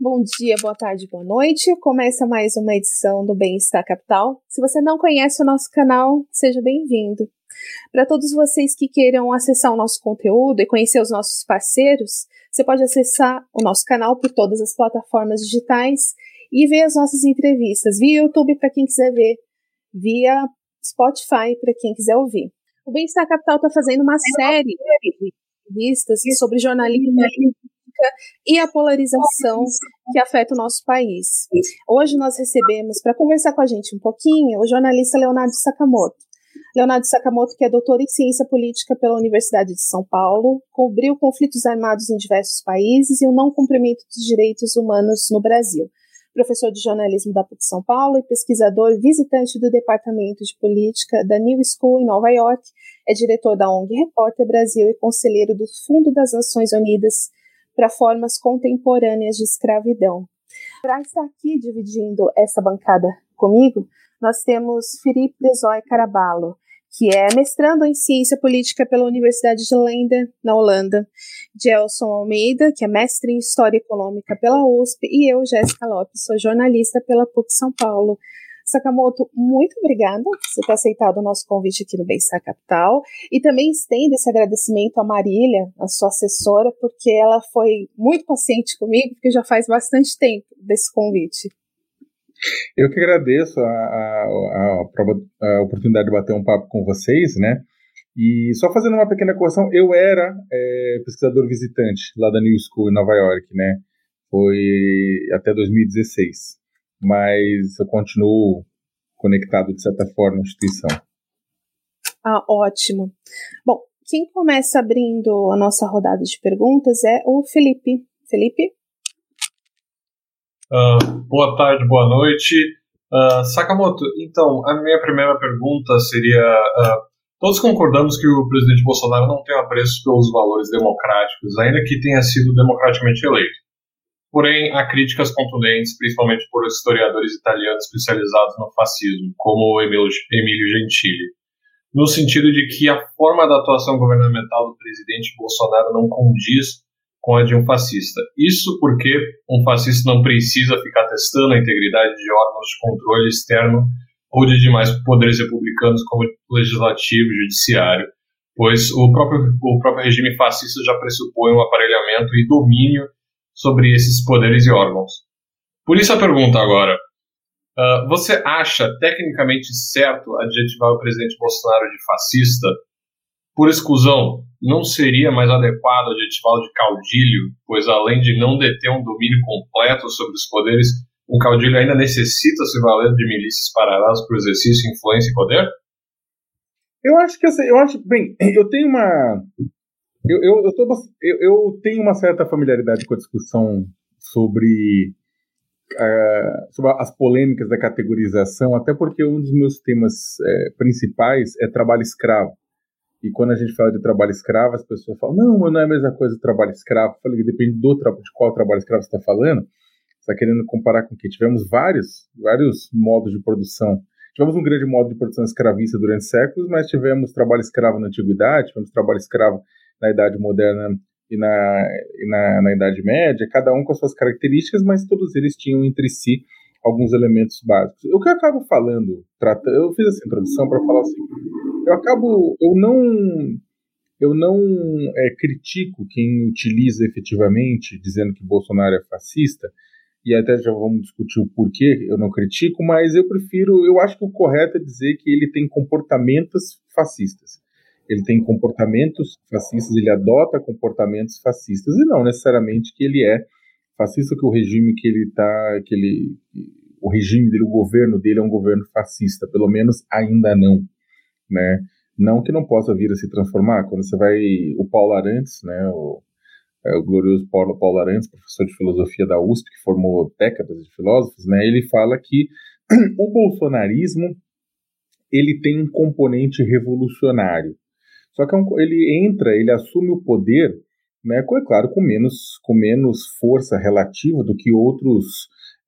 bom dia, boa tarde, boa noite. Começa mais uma edição do Bem-Estar Capital. Se você não conhece o nosso canal, seja bem-vindo. Para todos vocês que queiram acessar o nosso conteúdo e conhecer os nossos parceiros, você pode acessar o nosso canal por todas as plataformas digitais e ver as nossas entrevistas via YouTube para quem quiser ver, via Spotify para quem quiser ouvir. O Bem-Estar Capital está fazendo uma série de entrevistas sobre jornalismo e a polarização que afeta o nosso país. Hoje nós recebemos, para conversar com a gente um pouquinho, o jornalista Leonardo Sakamoto. Leonardo Sakamoto, que é doutor em ciência política pela Universidade de São Paulo, cobriu conflitos armados em diversos países e o não cumprimento dos direitos humanos no Brasil professor de jornalismo da PUC São Paulo e pesquisador visitante do Departamento de Política da New School em Nova York, é diretor da ONG Repórter Brasil e conselheiro do Fundo das Nações Unidas para Formas Contemporâneas de Escravidão. Para estar aqui dividindo essa bancada comigo, nós temos Felipe Desoy Caraballo, que é mestrando em ciência política pela Universidade de Lenda, na Holanda, Gelson Almeida, que é mestre em história econômica pela USP, e eu, Jéssica Lopes, sou jornalista pela PUC São Paulo. Sakamoto, muito obrigada por você ter aceitado o nosso convite aqui no Bem-Estar Capital e também estendo esse agradecimento a Marília, a sua assessora, porque ela foi muito paciente comigo, porque já faz bastante tempo desse convite. Eu que agradeço a, a, a, a, oportunidade de bater um papo com vocês, né? E só fazendo uma pequena correção, eu era é, pesquisador visitante lá da New School em Nova York, né? Foi até 2016. Mas eu continuo conectado, de certa forma, à instituição. Ah, ótimo. Bom, quem começa abrindo a nossa rodada de perguntas é o Felipe. Felipe? Uh, boa tarde, boa noite. Uh, Sakamoto, então, a minha primeira pergunta seria: uh, todos concordamos que o presidente Bolsonaro não tem apreço pelos valores democráticos, ainda que tenha sido democraticamente eleito. Porém, há críticas contundentes, principalmente por historiadores italianos especializados no fascismo, como Emílio Gentili, no sentido de que a forma da atuação governamental do presidente Bolsonaro não condiz com a de um fascista. Isso porque um fascista não precisa ficar testando a integridade de órgãos de controle externo ou de demais poderes republicanos como legislativo e judiciário, pois o próprio, o próprio regime fascista já pressupõe um aparelhamento e domínio sobre esses poderes e órgãos. Por isso a pergunta agora. Uh, você acha tecnicamente certo adjetivar o presidente Bolsonaro de fascista? Por exclusão, não seria mais adequado adjetivá-lo de caudilho, pois além de não deter um domínio completo sobre os poderes, um caudilho ainda necessita se valer de milícias paralelas para o exercício, influência e poder? Eu acho que eu acho bem, eu tenho uma eu, eu, eu, tô, eu, eu tenho uma certa familiaridade com a discussão sobre, uh, sobre as polêmicas da categorização, até porque um dos meus temas é, principais é trabalho escravo. E quando a gente fala de trabalho escravo, as pessoas falam, não, mas não é a mesma coisa trabalho escravo. Eu falei depende do de qual trabalho escravo você está falando. Você está querendo comparar com o que? Tivemos vários, vários modos de produção. Tivemos um grande modo de produção escravista durante séculos, mas tivemos trabalho escravo na antiguidade, tivemos trabalho escravo na Idade Moderna e na, e na, na Idade Média, cada um com as suas características, mas todos eles tinham entre si alguns elementos básicos. O que eu acabo falando, eu fiz essa introdução para falar seguinte, eu acabo, eu não, eu não é, critico quem utiliza efetivamente, dizendo que Bolsonaro é fascista, e até já vamos discutir o porquê eu não critico, mas eu prefiro, eu acho que o correto é dizer que ele tem comportamentos fascistas. Ele tem comportamentos fascistas, ele adota comportamentos fascistas, e não necessariamente que ele é fascista, que o regime que ele está, que ele, o regime dele, o governo dele é um governo fascista, pelo menos ainda não né? Não que não possa vir a se transformar. Quando você vai o Paulo Arantes, né? O, é, o glorioso Paulo, Paulo Arantes, professor de filosofia da USP, que formou décadas de filósofos, né, ele fala que o bolsonarismo ele tem um componente revolucionário. Só que é ele entra, ele assume o poder, né, é claro, com menos, com menos força relativa do que outros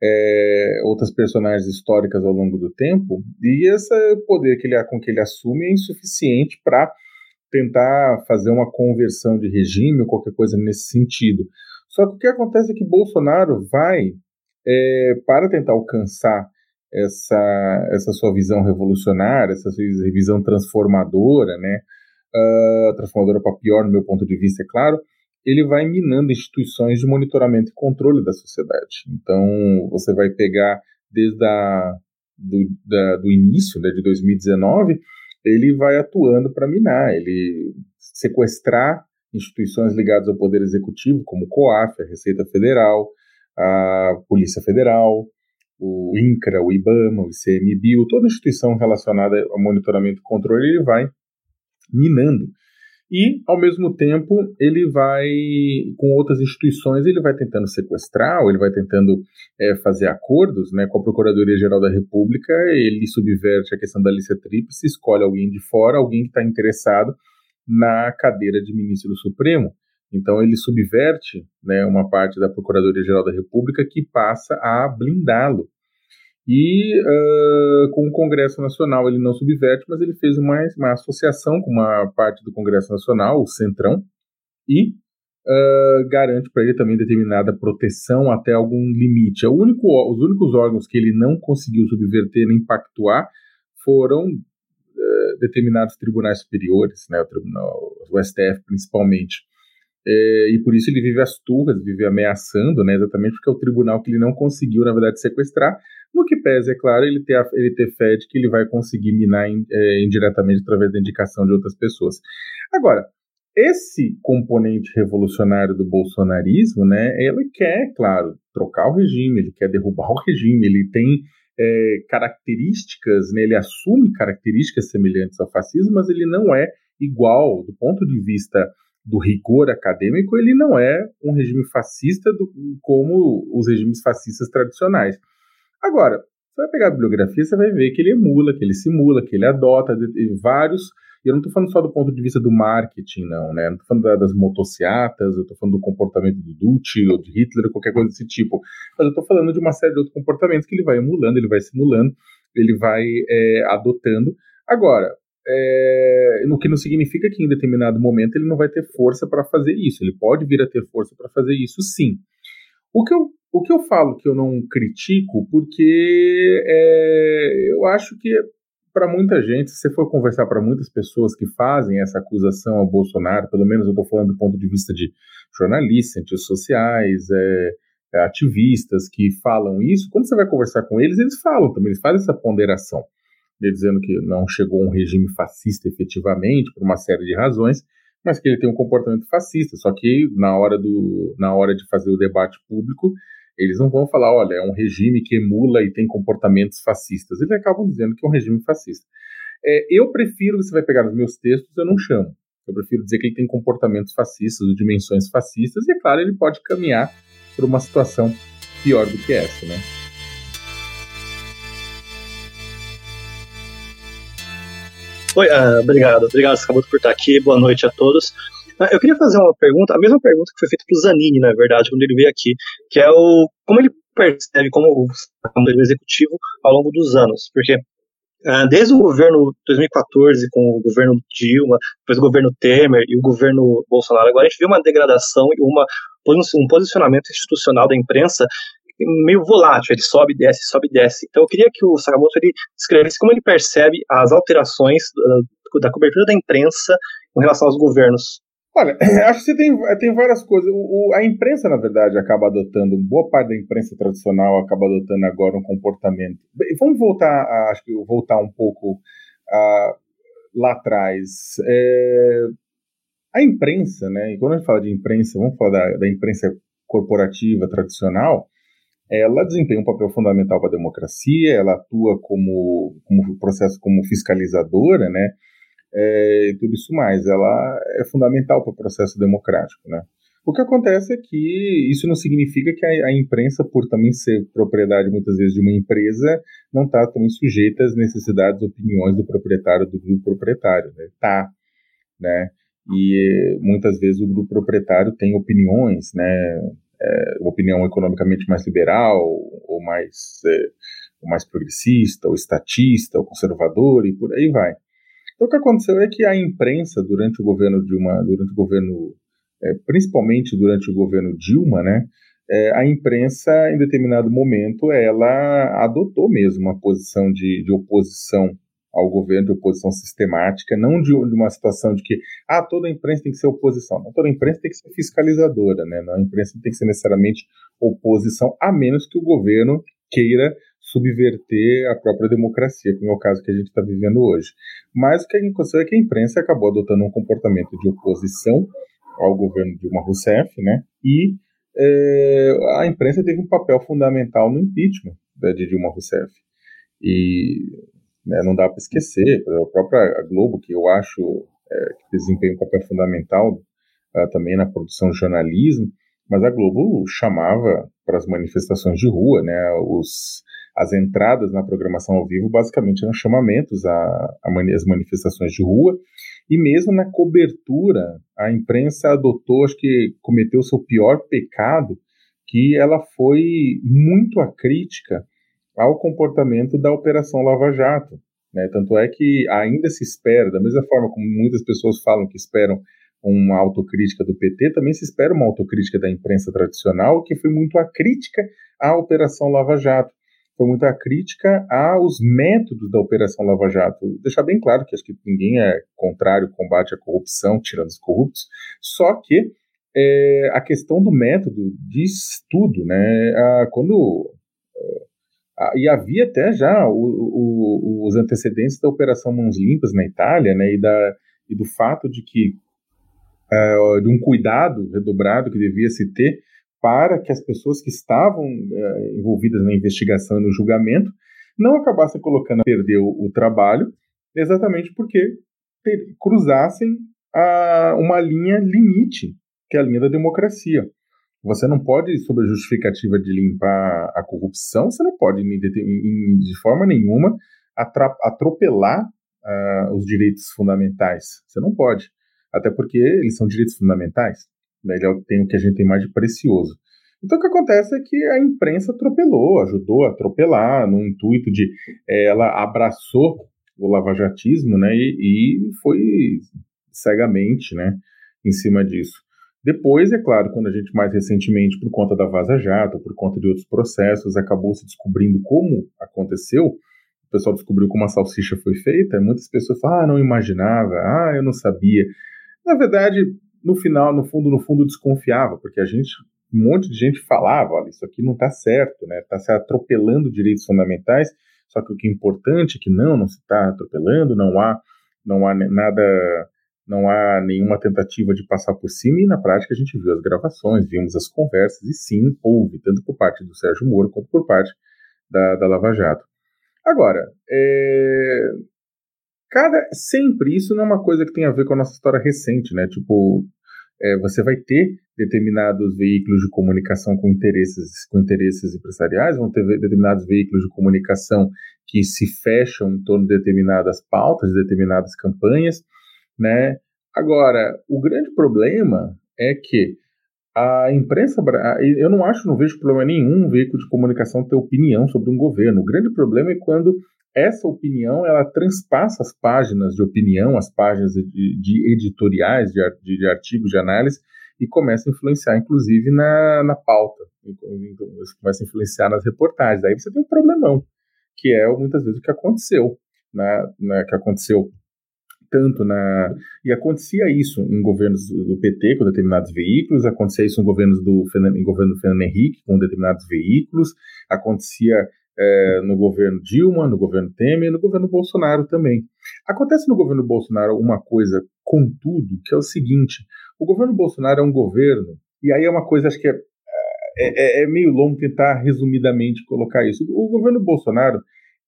é, outras personagens históricas ao longo do tempo, e esse poder que ele, com que ele assume é insuficiente para tentar fazer uma conversão de regime ou qualquer coisa nesse sentido. Só que o que acontece é que Bolsonaro vai, é, para tentar alcançar essa, essa sua visão revolucionária, essa sua visão transformadora, né? Uh, transformadora para pior, no meu ponto de vista, é claro, ele vai minando instituições de monitoramento e controle da sociedade. Então, você vai pegar desde a, do, da, do início né, de 2019, ele vai atuando para minar, ele sequestrar instituições ligadas ao Poder Executivo, como o COAF, a Receita Federal, a Polícia Federal, o INCRA, o IBAMA, o ICMBio, toda instituição relacionada ao monitoramento e controle, ele vai minando. E, ao mesmo tempo, ele vai, com outras instituições, ele vai tentando sequestrar, ou ele vai tentando é, fazer acordos né, com a Procuradoria-Geral da República, ele subverte a questão da lista tríplice, escolhe alguém de fora, alguém que está interessado na cadeira de ministro do Supremo. Então, ele subverte né, uma parte da Procuradoria-Geral da República que passa a blindá-lo. E uh, com o Congresso Nacional ele não subverte, mas ele fez uma, uma associação com uma parte do Congresso Nacional, o Centrão, e uh, garante para ele também determinada proteção até algum limite. É único, os únicos órgãos que ele não conseguiu subverter nem pactuar foram uh, determinados tribunais superiores, né, o, tribunal, o STF principalmente. É, e por isso ele vive as turras, vive ameaçando, né, exatamente porque é o tribunal que ele não conseguiu, na verdade, sequestrar, no que pese, é claro, ele ter, a, ele ter fé de que ele vai conseguir minar in, é, indiretamente através da indicação de outras pessoas. Agora, esse componente revolucionário do bolsonarismo, né, ele quer, claro, trocar o regime, ele quer derrubar o regime, ele tem é, características, né, ele assume características semelhantes ao fascismo, mas ele não é igual do ponto de vista do rigor acadêmico, ele não é um regime fascista do, como os regimes fascistas tradicionais. Agora, você vai pegar a bibliografia, você vai ver que ele emula, que ele simula, que ele adota vários. E eu não estou falando só do ponto de vista do marketing, não, né? Não estou falando da, das motocicletas, eu estou falando do comportamento do Duce ou de Hitler, qualquer coisa desse tipo. Mas eu estou falando de uma série de outros comportamentos que ele vai emulando, ele vai simulando, ele vai é, adotando. Agora, é, no que não significa que em determinado momento ele não vai ter força para fazer isso. Ele pode vir a ter força para fazer isso, sim. O que eu o que eu falo que eu não critico, porque é, eu acho que para muita gente, se você for conversar para muitas pessoas que fazem essa acusação ao Bolsonaro, pelo menos eu estou falando do ponto de vista de jornalistas, cientistas sociais, é, é, ativistas que falam isso, quando você vai conversar com eles, eles falam também, eles fazem essa ponderação, dizendo que não chegou um regime fascista efetivamente, por uma série de razões, mas que ele tem um comportamento fascista, só que na hora, do, na hora de fazer o debate público, eles não vão falar, olha, é um regime que emula e tem comportamentos fascistas. Eles acabam dizendo que é um regime fascista. É, eu prefiro, você vai pegar nos meus textos, eu não chamo. Eu prefiro dizer que ele tem comportamentos fascistas, ou dimensões fascistas, e é claro, ele pode caminhar para uma situação pior do que essa, né? Oi, uh, obrigado, obrigado, Sakamoto, por estar aqui. Boa noite a todos. Ah, eu queria fazer uma pergunta, a mesma pergunta que foi feita para o Zanini, na verdade, quando ele veio aqui, que é o como ele percebe como o executivo ao longo dos anos, porque uh, desde o governo 2014, com o governo Dilma, depois o governo Temer e o governo Bolsonaro, agora a gente vê uma degradação e uma, um posicionamento institucional da imprensa meio volátil, ele sobe, desce, sobe, desce. Então eu queria que o Sakamoto ele descrevesse como ele percebe as alterações uh, da cobertura da imprensa em relação aos governos Olha, acho que você tem, tem várias coisas. O, o, a imprensa, na verdade, acaba adotando, boa parte da imprensa tradicional acaba adotando agora um comportamento. Vamos voltar, a, acho que voltar um pouco a, lá atrás. É, a imprensa, né? E quando a gente fala de imprensa, vamos falar da, da imprensa corporativa tradicional, ela desempenha um papel fundamental para a democracia, ela atua como, como processo como fiscalizadora, né? é, e tudo isso mais. Ela é fundamental para o processo democrático, né? O que acontece é que isso não significa que a, a imprensa, por também ser propriedade muitas vezes de uma empresa, não está também sujeita às necessidades, opiniões do proprietário, do grupo proprietário. Né? Tá, né? E muitas vezes o grupo proprietário tem opiniões, né? É, opinião economicamente mais liberal ou mais, é, ou mais progressista, ou estatista, ou conservador e por aí vai. Então o que aconteceu é que a imprensa durante o governo Dilma, durante o governo é, principalmente durante o governo Dilma, né, é, a imprensa, em determinado momento, ela adotou mesmo uma posição de, de oposição ao governo, de oposição sistemática, não de, uma situação de que, ah, toda a imprensa tem que ser oposição. Não, toda a imprensa tem que ser fiscalizadora, né? Não, a imprensa não tem que ser necessariamente oposição, a menos que o governo queira subverter a própria democracia, como é o caso que a gente está vivendo hoje. Mas o que aconteceu é que a imprensa acabou adotando um comportamento de oposição ao governo Dilma Rousseff, né? E é, a imprensa teve um papel fundamental no impeachment de Dilma Rousseff. E né, não dá para esquecer, a própria Globo, que eu acho é, que desempenha um papel fundamental uh, também na produção de jornalismo, mas a Globo chamava para as manifestações de rua, né, os, as entradas na programação ao vivo basicamente eram chamamentos às manifestações de rua, e mesmo na cobertura, a imprensa adotou, acho que cometeu o seu pior pecado, que ela foi muito acrítica ao comportamento da Operação Lava Jato. Né? Tanto é que ainda se espera, da mesma forma como muitas pessoas falam que esperam uma autocrítica do PT, também se espera uma autocrítica da imprensa tradicional, que foi muito acrítica à Operação Lava Jato foi muita crítica aos métodos da Operação Lava Jato. Deixar bem claro que acho que ninguém é contrário ao combate à corrupção, tirando os corruptos, só que é, a questão do método diz tudo, né? Ah, quando ah, e havia até já o, o, os antecedentes da Operação Mãos Limpas na Itália, né? E, da, e do fato de que uh, de um cuidado redobrado que devia se ter para que as pessoas que estavam é, envolvidas na investigação e no julgamento não acabassem colocando a perder o, o trabalho, exatamente porque ter, cruzassem a, uma linha limite, que é a linha da democracia. Você não pode, sob a justificativa de limpar a corrupção, você não pode, de forma nenhuma, atropelar uh, os direitos fundamentais. Você não pode. Até porque eles são direitos fundamentais. Né? Ele é tem o que a gente tem mais de precioso. Então o que acontece é que a imprensa atropelou, ajudou a atropelar, no intuito de é, ela abraçou o lavajatismo, né, e, e foi cegamente, né, em cima disso. Depois, é claro, quando a gente mais recentemente, por conta da Vaza Jato, por conta de outros processos, acabou se descobrindo como aconteceu, o pessoal descobriu como a salsicha foi feita, muitas pessoas falam, ah, não imaginava, ah, eu não sabia. Na verdade, no final, no fundo, no fundo, desconfiava, porque a gente, um monte de gente falava, olha, isso aqui não está certo, né? Está se atropelando direitos fundamentais. Só que o que é importante é que não, não se está atropelando, não há, não há nada, não há nenhuma tentativa de passar por cima. E na prática a gente viu as gravações, vimos as conversas e sim houve tanto por parte do Sérgio Moro quanto por parte da, da Lava Jato. Agora, é, Cada, sempre, isso não é uma coisa que tem a ver com a nossa história recente, né? Tipo, é, você vai ter determinados veículos de comunicação com interesses, com interesses empresariais, vão ter determinados veículos de comunicação que se fecham em torno de determinadas pautas, de determinadas campanhas, né? Agora, o grande problema é que a imprensa, eu não acho, não vejo problema nenhum um veículo de comunicação ter opinião sobre um governo. O grande problema é quando essa opinião ela transpassa as páginas de opinião, as páginas de, de editoriais, de, de, de, artigos de análise e começa a influenciar, inclusive, na, na pauta, começa a influenciar nas reportagens. Aí você tem um problemão, que é muitas vezes o que aconteceu, né, né, que aconteceu tanto na e acontecia isso em governos do PT com determinados veículos, acontecia isso em governos do em governo do Fernando Henrique com determinados veículos, acontecia é, no governo Dilma, no governo Temer no governo Bolsonaro também. Acontece no governo Bolsonaro uma coisa, contudo, que é o seguinte: o governo Bolsonaro é um governo, e aí é uma coisa, acho que é, é, é, é meio longo tentar resumidamente colocar isso. O governo Bolsonaro,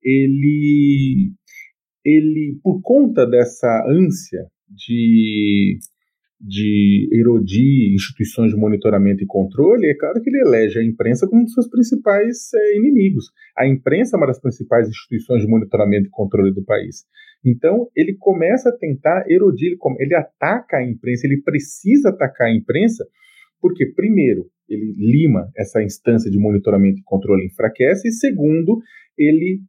ele, ele por conta dessa ânsia de de erodir instituições de monitoramento e controle, é claro que ele elege a imprensa como um dos seus principais é, inimigos. A imprensa é uma das principais instituições de monitoramento e controle do país. Então, ele começa a tentar erodir, ele, ele ataca a imprensa, ele precisa atacar a imprensa, porque, primeiro, ele lima essa instância de monitoramento e controle, enfraquece, e segundo, ele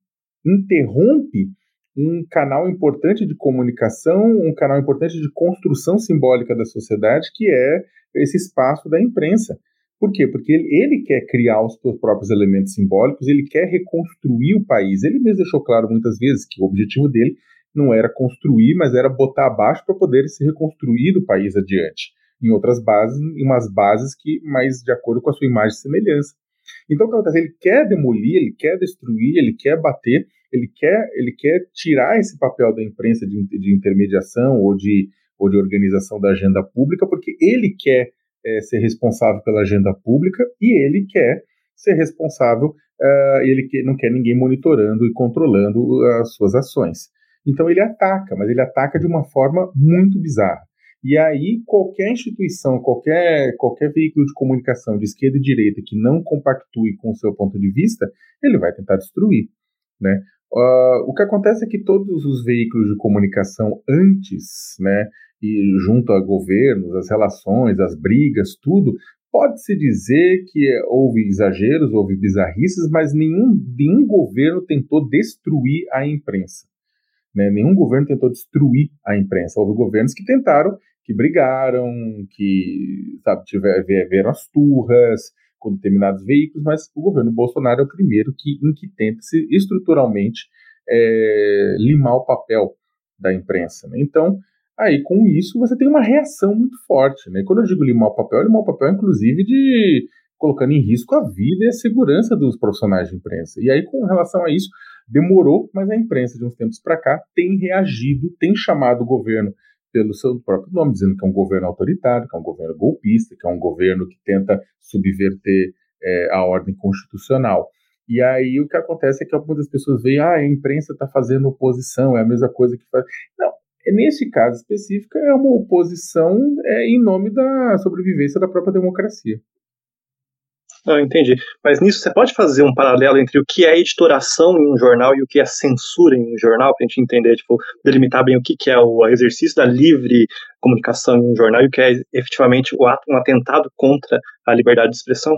interrompe um canal importante de comunicação, um canal importante de construção simbólica da sociedade, que é esse espaço da imprensa. Por quê? Porque ele, ele, quer criar os seus próprios elementos simbólicos, ele quer reconstruir o país. Ele mesmo deixou claro muitas vezes que o objetivo dele não era construir, mas era botar abaixo para poder se reconstruir o país adiante. Em outras bases, em umas bases que mais de acordo com a sua imagem e semelhança. Então, o que acontece? Ele quer demolir, ele quer destruir, ele quer bater, ele quer, ele quer tirar esse papel da imprensa de, de intermediação ou de, ou de organização da agenda pública, porque ele quer é, ser responsável pela agenda pública e ele quer ser responsável, uh, ele que, não quer ninguém monitorando e controlando as suas ações. Então ele ataca, mas ele ataca de uma forma muito bizarra. E aí, qualquer instituição, qualquer, qualquer veículo de comunicação de esquerda e direita que não compactue com o seu ponto de vista, ele vai tentar destruir. Né? Uh, o que acontece é que todos os veículos de comunicação antes, né, e junto a governos, as relações, as brigas, tudo, pode-se dizer que houve exageros, houve bizarrices, mas nenhum, nenhum governo tentou destruir a imprensa. Né? Nenhum governo tentou destruir a imprensa. Houve governos que tentaram que brigaram, que sabe, tiveram as turras com determinados veículos, mas o governo Bolsonaro é o primeiro que, em que tenta se estruturalmente é, limar o papel da imprensa. Né? Então, aí com isso você tem uma reação muito forte. Né? Quando eu digo limar o papel, limar o papel inclusive de colocando em risco a vida e a segurança dos profissionais de imprensa. E aí, com relação a isso, demorou, mas a imprensa de uns tempos para cá tem reagido, tem chamado o governo pelo seu próprio nome, dizendo que é um governo autoritário, que é um governo golpista, que é um governo que tenta subverter é, a ordem constitucional. E aí o que acontece é que algumas pessoas veem, ah, a imprensa está fazendo oposição, é a mesma coisa que faz. Não, nesse caso específico é uma oposição é, em nome da sobrevivência da própria democracia. Não, entendi. Mas nisso você pode fazer um paralelo entre o que é editoração em um jornal e o que é censura em um jornal, para a gente entender, tipo, delimitar bem o que, é o exercício da livre comunicação em um jornal e o que é efetivamente o ato, um atentado contra a liberdade de expressão?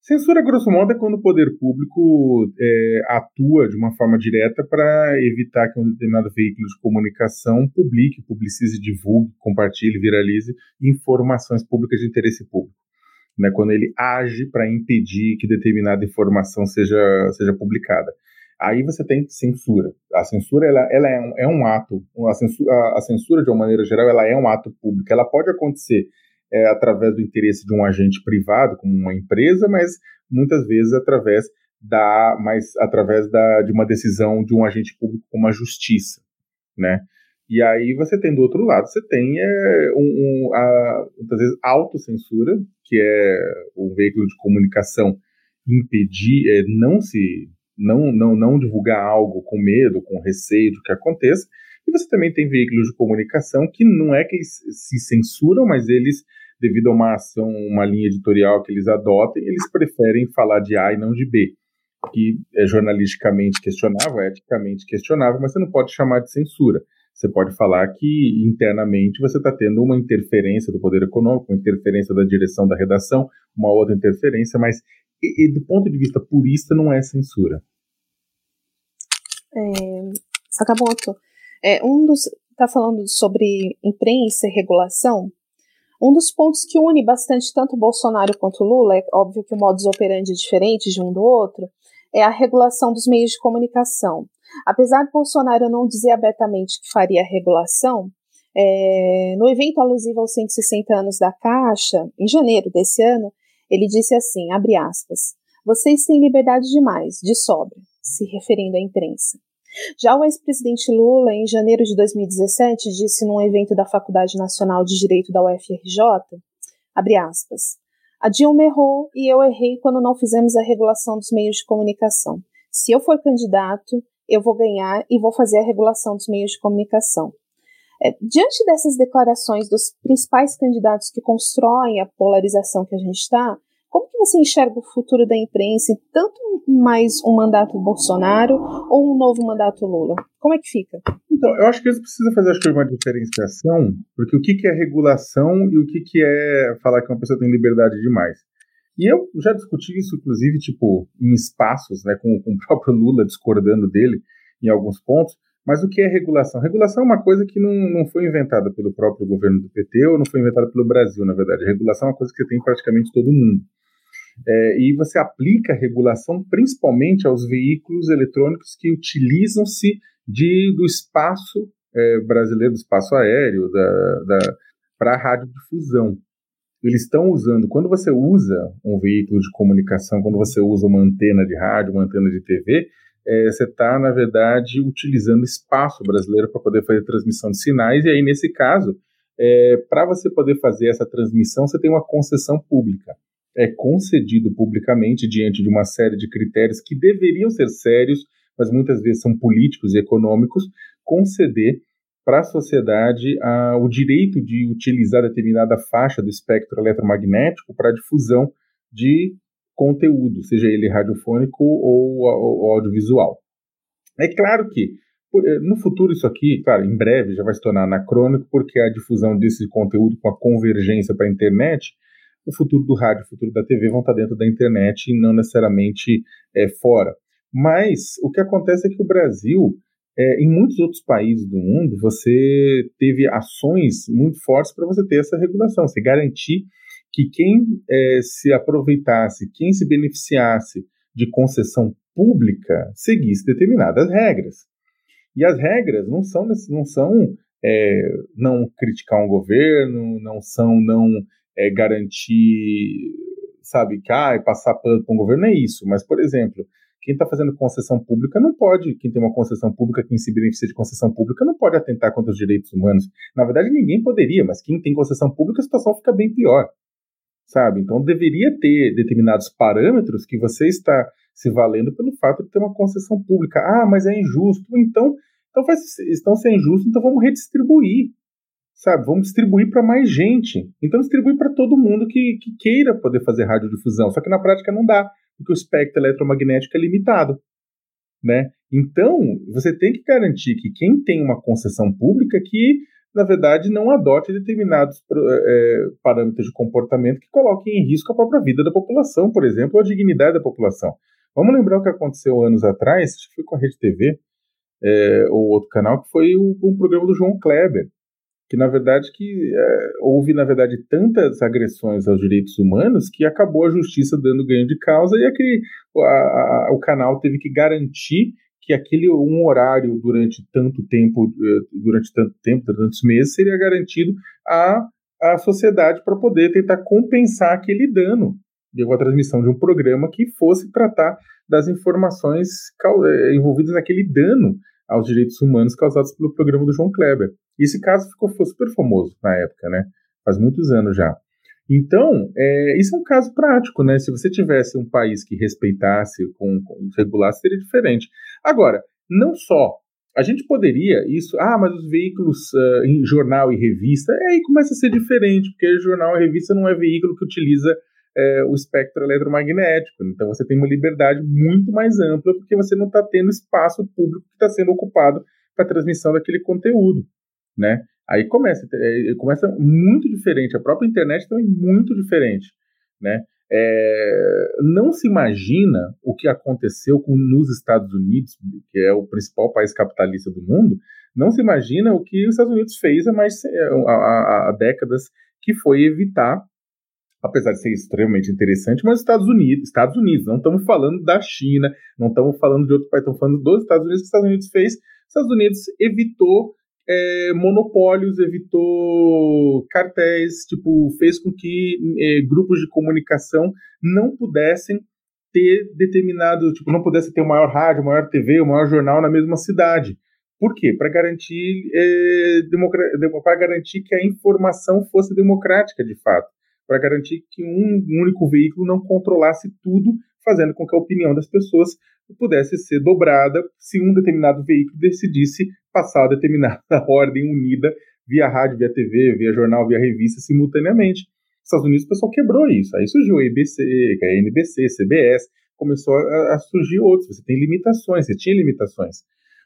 Censura, grosso modo, é quando o poder público é, atua de uma forma direta para evitar que um determinado veículo de comunicação publique, publicize, divulgue, compartilhe, viralize informações públicas de interesse público né, quando ele age para impedir que determinada informação seja, seja publicada. Aí você tem censura. A censura ela, ela é, um, é um ato, a censura, a censura, de uma maneira geral, ela é um ato público. Ela pode acontecer é, através do interesse de um agente privado, como uma empresa, mas muitas vezes através da, mas através da, de uma decisão de um agente público como a justiça, né? E aí você tem do outro lado, você tem é, um, um, a, muitas vezes autocensura, que é um veículo de comunicação impedir, é, não se não, não, não divulgar algo com medo, com receio de que aconteça. E você também tem veículos de comunicação que não é que eles se censuram, mas eles, devido a uma ação, uma linha editorial que eles adotem, eles preferem falar de A e não de B. Que é jornalisticamente questionável, eticamente questionável, mas você não pode chamar de censura você pode falar que internamente você está tendo uma interferência do poder econômico, uma interferência da direção da redação, uma outra interferência, mas e, e do ponto de vista purista não é censura. É, Sakamoto, é, um dos está falando sobre imprensa e regulação. Um dos pontos que une bastante tanto Bolsonaro quanto Lula, é óbvio que o modus operandi é diferente de um do outro, é a regulação dos meios de comunicação. Apesar de Bolsonaro não dizer abertamente que faria regulação, é, no evento alusivo aos 160 anos da Caixa, em janeiro desse ano, ele disse assim, abre aspas, vocês têm liberdade demais, de sobra, se referindo à imprensa. Já o ex-presidente Lula, em janeiro de 2017, disse num evento da Faculdade Nacional de Direito da UFRJ, abre aspas, a Dilma errou e eu errei quando não fizemos a regulação dos meios de comunicação. Se eu for candidato, eu vou ganhar e vou fazer a regulação dos meios de comunicação. É, diante dessas declarações dos principais candidatos que constroem a polarização que a gente está, como que você enxerga o futuro da imprensa, tanto mais um mandato Bolsonaro ou um novo mandato Lula? Como é que fica? Então, eu acho que isso precisa fazer acho que uma diferenciação, porque o que, que é regulação e o que, que é falar que uma pessoa tem liberdade demais. E eu já discuti isso, inclusive, tipo, em espaços, né, com, com o próprio Lula discordando dele em alguns pontos. Mas o que é regulação? Regulação é uma coisa que não, não foi inventada pelo próprio governo do PT ou não foi inventada pelo Brasil, na verdade. Regulação é uma coisa que tem praticamente todo mundo. É, e você aplica a regulação principalmente aos veículos eletrônicos que utilizam-se do espaço é, brasileiro, do espaço aéreo, da, da para radiodifusão. Eles estão usando, quando você usa um veículo de comunicação, quando você usa uma antena de rádio, uma antena de TV, é, você está, na verdade, utilizando espaço brasileiro para poder fazer transmissão de sinais, e aí, nesse caso, é, para você poder fazer essa transmissão, você tem uma concessão pública. É concedido publicamente diante de uma série de critérios que deveriam ser sérios, mas muitas vezes são políticos e econômicos, conceder para a sociedade uh, o direito de utilizar determinada faixa do espectro eletromagnético para difusão de conteúdo, seja ele radiofônico ou, ou, audiovisual. É claro que eh, no futuro isso aqui, claro, em breve já vai se tornar anacrônico, porque a difusão desse conteúdo com a convergência para a internet o futuro do rádio, o futuro da TV vão estar dentro da internet e não necessariamente é, fora. Mas o que acontece é que o Brasil, é, em muitos outros países do mundo, você teve ações muito fortes para você ter essa regulação, você garantir que quem é, se aproveitasse, quem se beneficiasse de concessão pública, seguisse determinadas regras. E as regras não são, não são é, não criticar um governo, não são não é, garantir, sabe, que ah, passar pano para um governo, é isso. Mas, por exemplo, quem está fazendo concessão pública não pode, quem tem uma concessão pública, quem se beneficia de concessão pública, não pode atentar contra os direitos humanos. Na verdade, ninguém poderia, mas quem tem concessão pública, a situação fica bem pior. Sabe? Então, deveria ter determinados parâmetros que você está se valendo pelo fato de ter uma concessão pública. Ah, mas é injusto. Então, então faz, estão sendo injustos, então vamos redistribuir sabe? Vamos distribuir para mais gente. Então distribui para todo mundo que, que queira poder fazer radiodifusão. Só que na prática não dá, porque o espectro eletromagnético é limitado, né? Então você tem que garantir que quem tem uma concessão pública que na verdade não adote determinados é, parâmetros de comportamento que coloquem em risco a própria vida da população, por exemplo, ou a dignidade da população. Vamos lembrar o que aconteceu anos atrás, acho que foi com a Rede TV, é, ou outro canal, que foi o, um programa do João Kleber, que na verdade que é, houve na verdade tantas agressões aos direitos humanos que acabou a justiça dando ganho de causa e aquele, a, a, o canal teve que garantir que aquele um horário durante tanto tempo eh, durante tanto tempo tantos meses seria garantido à, à sociedade para poder tentar compensar aquele dano de uma transmissão de um programa que fosse tratar das informações eh, envolvidas naquele dano aos direitos humanos causados pelo programa do João Kleber. E esse caso ficou super famoso na época, né? Faz muitos anos já. Então, é, isso é um caso prático, né? Se você tivesse um país que respeitasse, com, com regulasse, seria diferente. Agora, não só. A gente poderia, isso, ah, mas os veículos uh, em jornal e revista, aí começa a ser diferente, porque jornal e revista não é veículo que utiliza é, o espectro eletromagnético. Então você tem uma liberdade muito mais ampla, porque você não está tendo espaço público que está sendo ocupado para a transmissão daquele conteúdo né? Aí começa, é, começa muito diferente. A própria internet também muito diferente, né? É, não se imagina o que aconteceu com, nos Estados Unidos, que é o principal país capitalista do mundo, não se imagina o que os Estados Unidos fez há mais é, há, há décadas, que foi evitar, apesar de ser extremamente interessante, mas Estados Unidos, Estados Unidos, não estamos falando da China, não estamos falando de outro país, estamos falando dos Estados Unidos, que os Estados Unidos fez, os Estados Unidos evitou é, monopólios, evitou cartéis, tipo, fez com que é, grupos de comunicação não pudessem ter determinado, tipo, não pudesse ter o maior rádio, o maior TV, o maior jornal na mesma cidade. Por quê? Para garantir, é, garantir que a informação fosse democrática de fato, para garantir que um único veículo não controlasse tudo, fazendo com que a opinião das pessoas pudesse ser dobrada se um determinado veículo decidisse passar determinada ordem unida via rádio, via TV, via jornal, via revista simultaneamente. Nos Estados Unidos o pessoal quebrou isso. Aí surgiu a EBC, a NBC, CBS, começou a, a surgir outros. Você tem limitações, você tinha limitações.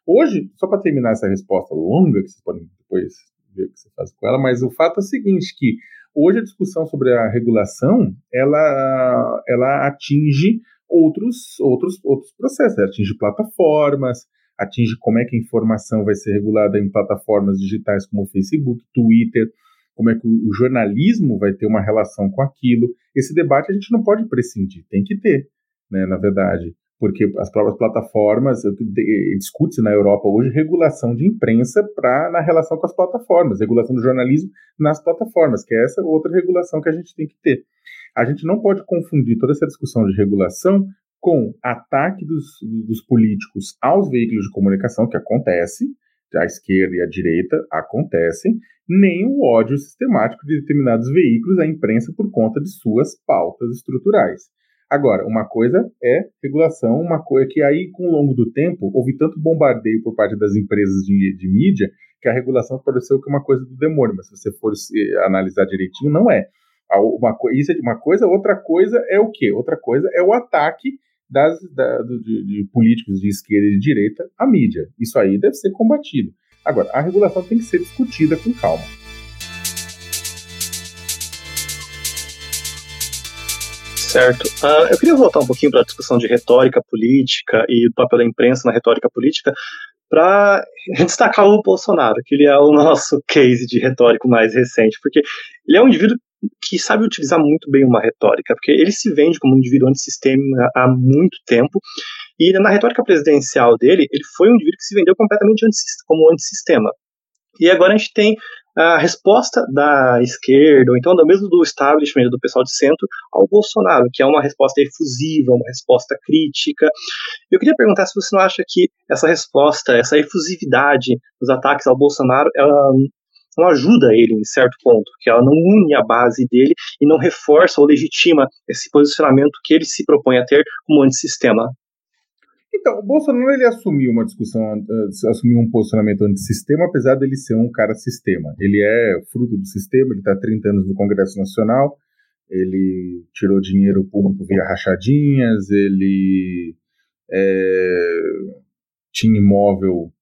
Hoje, só para terminar essa resposta longa, que vocês podem depois ver o que você faz com ela, mas o fato é o seguinte, que hoje a discussão sobre a regulação, ela, ela atinge outros, outros, outros processos, ela atinge plataformas, atinge como é que a informação vai ser regulada em plataformas digitais como Facebook, Twitter, como é que o jornalismo vai ter uma relação com aquilo. Esse debate a gente não pode prescindir, tem que ter, né, na verdade porque as próprias plataformas, discute-se na Europa hoje regulação de imprensa para na relação com as plataformas, regulação do jornalismo nas plataformas, que é essa outra regulação que a gente tem que ter. A gente não pode confundir toda essa discussão de regulação com ataque dos, dos políticos aos veículos de comunicação, que acontece, a esquerda e a direita acontecem, nem o ódio sistemático de determinados veículos à imprensa por conta de suas pautas estruturais. Agora, uma coisa é regulação, uma coisa que aí, com o longo do tempo, houve tanto bombardeio por parte das empresas de, de mídia que a regulação pareceu que é uma coisa do demônio, mas se você for analisar direitinho, não é. Uma, isso é uma coisa, outra coisa é o quê? Outra coisa é o ataque das, da, de, de políticos de esquerda e de direita à mídia. Isso aí deve ser combatido. Agora, a regulação tem que ser discutida com calma. Certo. Uh, eu queria voltar um pouquinho para a discussão de retórica política e do papel da imprensa na retórica política para destacar o Bolsonaro, que ele é o nosso case de retórico mais recente, porque ele é um indivíduo que sabe utilizar muito bem uma retórica, porque ele se vende como um indivíduo antissistema há muito tempo, e na retórica presidencial dele, ele foi um indivíduo que se vendeu completamente como antissistema. E agora a gente tem a resposta da esquerda, ou então mesmo do establishment, do pessoal de centro, ao Bolsonaro, que é uma resposta efusiva, uma resposta crítica. Eu queria perguntar se você não acha que essa resposta, essa efusividade dos ataques ao Bolsonaro, ela não ajuda ele em certo ponto, que ela não une a base dele e não reforça ou legitima esse posicionamento que ele se propõe a ter como antissistema. Então, o Bolsonaro ele assumiu uma discussão, uh, assumiu um posicionamento antissistema, apesar dele ser um cara sistema. Ele é fruto do sistema, ele está há 30 anos no Congresso Nacional, ele tirou dinheiro público via rachadinhas, ele é, tinha imóvel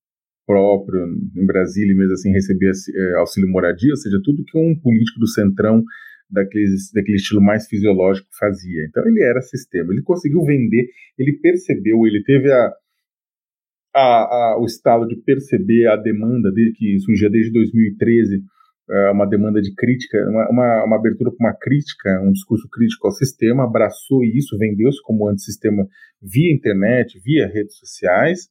próprio em Brasília e mesmo assim recebia é, auxílio moradia, ou seja, tudo que um político do Centrão daquele, estilo mais fisiológico fazia. Então ele era sistema, ele conseguiu vender, ele percebeu, ele teve a, a, a, o estado de perceber a demanda dele, que surgia desde 2013, é, uma demanda de crítica, uma, uma, uma abertura para uma crítica, um discurso crítico ao sistema, abraçou isso, vendeu-se como antissistema via internet, via redes sociais,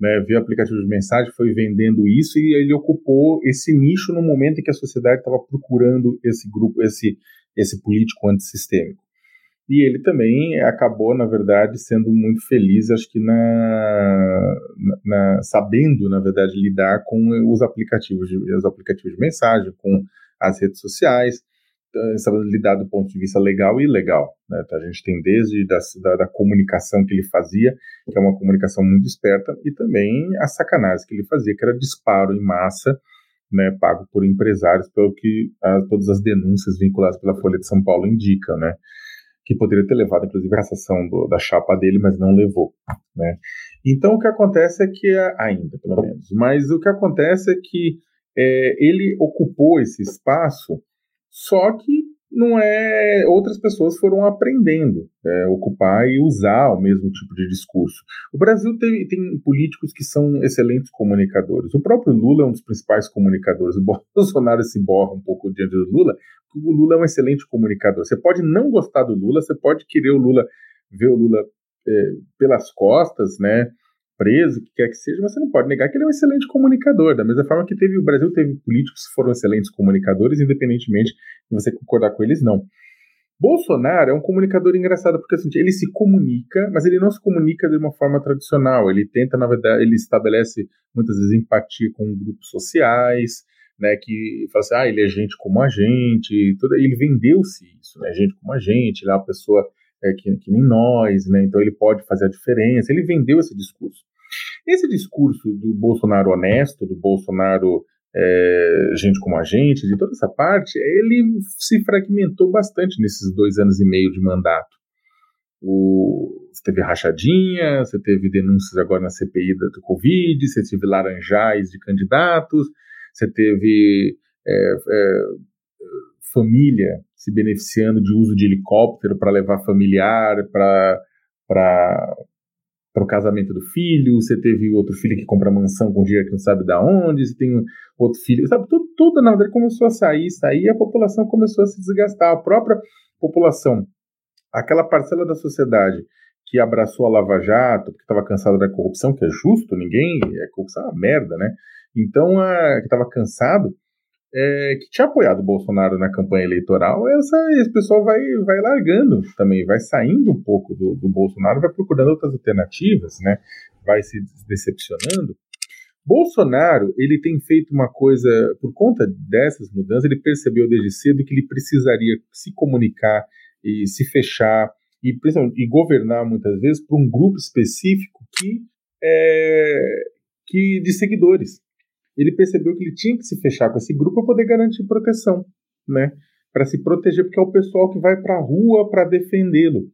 né, via aplicativo de mensagem, foi vendendo isso e ele ocupou esse nicho no momento em que a sociedade estava procurando esse grupo, esse, esse político antissistêmico. E ele também acabou, na verdade, sendo muito feliz, acho que na, na, sabendo, na verdade, lidar com os aplicativos de, os aplicativos de mensagem, com as redes sociais, sabendo lidar do ponto de vista legal e ilegal. Né? Então, a gente tem desde da, da, da, comunicação que ele fazia, que é uma comunicação muito esperta, e também a sacanagem que ele fazia, que era disparo em massa, né, pago por empresários, pelo que a, todas as denúncias vinculadas pela Folha de São Paulo indicam, né? que poderia ter levado, inclusive, a cassação do, da chapa dele, mas não levou. Né? Então, o que acontece é que, ainda, pelo menos, mas o que acontece é que é, ele ocupou esse espaço só que não é outras pessoas foram aprendendo é, ocupar e usar o mesmo tipo de discurso. O Brasil tem, tem, políticos que são excelentes comunicadores. O próprio Lula é um dos principais comunicadores. O Bolsonaro se borra um pouco diante do Lula, o Lula é um excelente comunicador. Você pode não gostar do Lula, você pode querer o Lula ver o Lula é, pelas costas, né? Preso, que quer que seja, mas você não pode negar que ele é um excelente comunicador. Da mesma forma que teve o Brasil teve políticos que foram excelentes comunicadores, independentemente de você concordar com eles, não. Bolsonaro é um comunicador engraçado porque assim, ele se comunica, mas ele não se comunica de uma forma tradicional. Ele tenta, na verdade, ele estabelece muitas vezes empatia com grupos sociais, né, que fala assim, ah, ele é gente como a gente, tudo, ele vendeu-se isso, né, gente como a gente, ele é uma pessoa é, que, que nem nós, né, então ele pode fazer a diferença, ele vendeu esse discurso. Esse discurso do Bolsonaro honesto, do Bolsonaro é, gente como a gente, de toda essa parte, ele se fragmentou bastante nesses dois anos e meio de mandato. O, você teve rachadinha, você teve denúncias agora na CPI do Covid, você teve laranjais de candidatos, você teve é, é, família se beneficiando de uso de helicóptero para levar familiar para para o casamento do filho, você teve outro filho que compra mansão com dinheiro que não sabe da onde, você tem outro filho, sabe, tudo, tudo na verdade começou a sair, sair, e a população começou a se desgastar, a própria população, aquela parcela da sociedade que abraçou a Lava Jato, porque estava cansada da corrupção, que é justo, ninguém, é corrupção é uma merda, né? Então, a, que estava cansado, é, que tinha apoiado o Bolsonaro na campanha eleitoral, essa, esse pessoal vai, vai largando também, vai saindo um pouco do, do Bolsonaro, vai procurando outras alternativas, né? vai se decepcionando. Bolsonaro, ele tem feito uma coisa, por conta dessas mudanças, ele percebeu desde cedo que ele precisaria se comunicar e se fechar e, e governar muitas vezes para um grupo específico que, é, que de seguidores ele percebeu que ele tinha que se fechar com esse grupo para poder garantir proteção, né? Para se proteger, porque é o pessoal que vai para a rua para defendê-lo.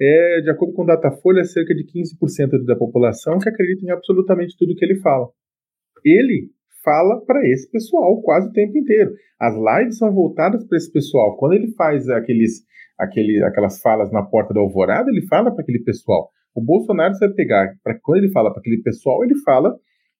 É, de acordo com o Datafolha, cerca de 15% da população que acredita em absolutamente tudo que ele fala. Ele fala para esse pessoal quase o tempo inteiro. As lives são voltadas para esse pessoal. Quando ele faz aqueles, aquele, aquelas falas na porta da alvorada, ele fala para aquele pessoal. O Bolsonaro você vai pegar, pra, quando ele fala para aquele pessoal, ele fala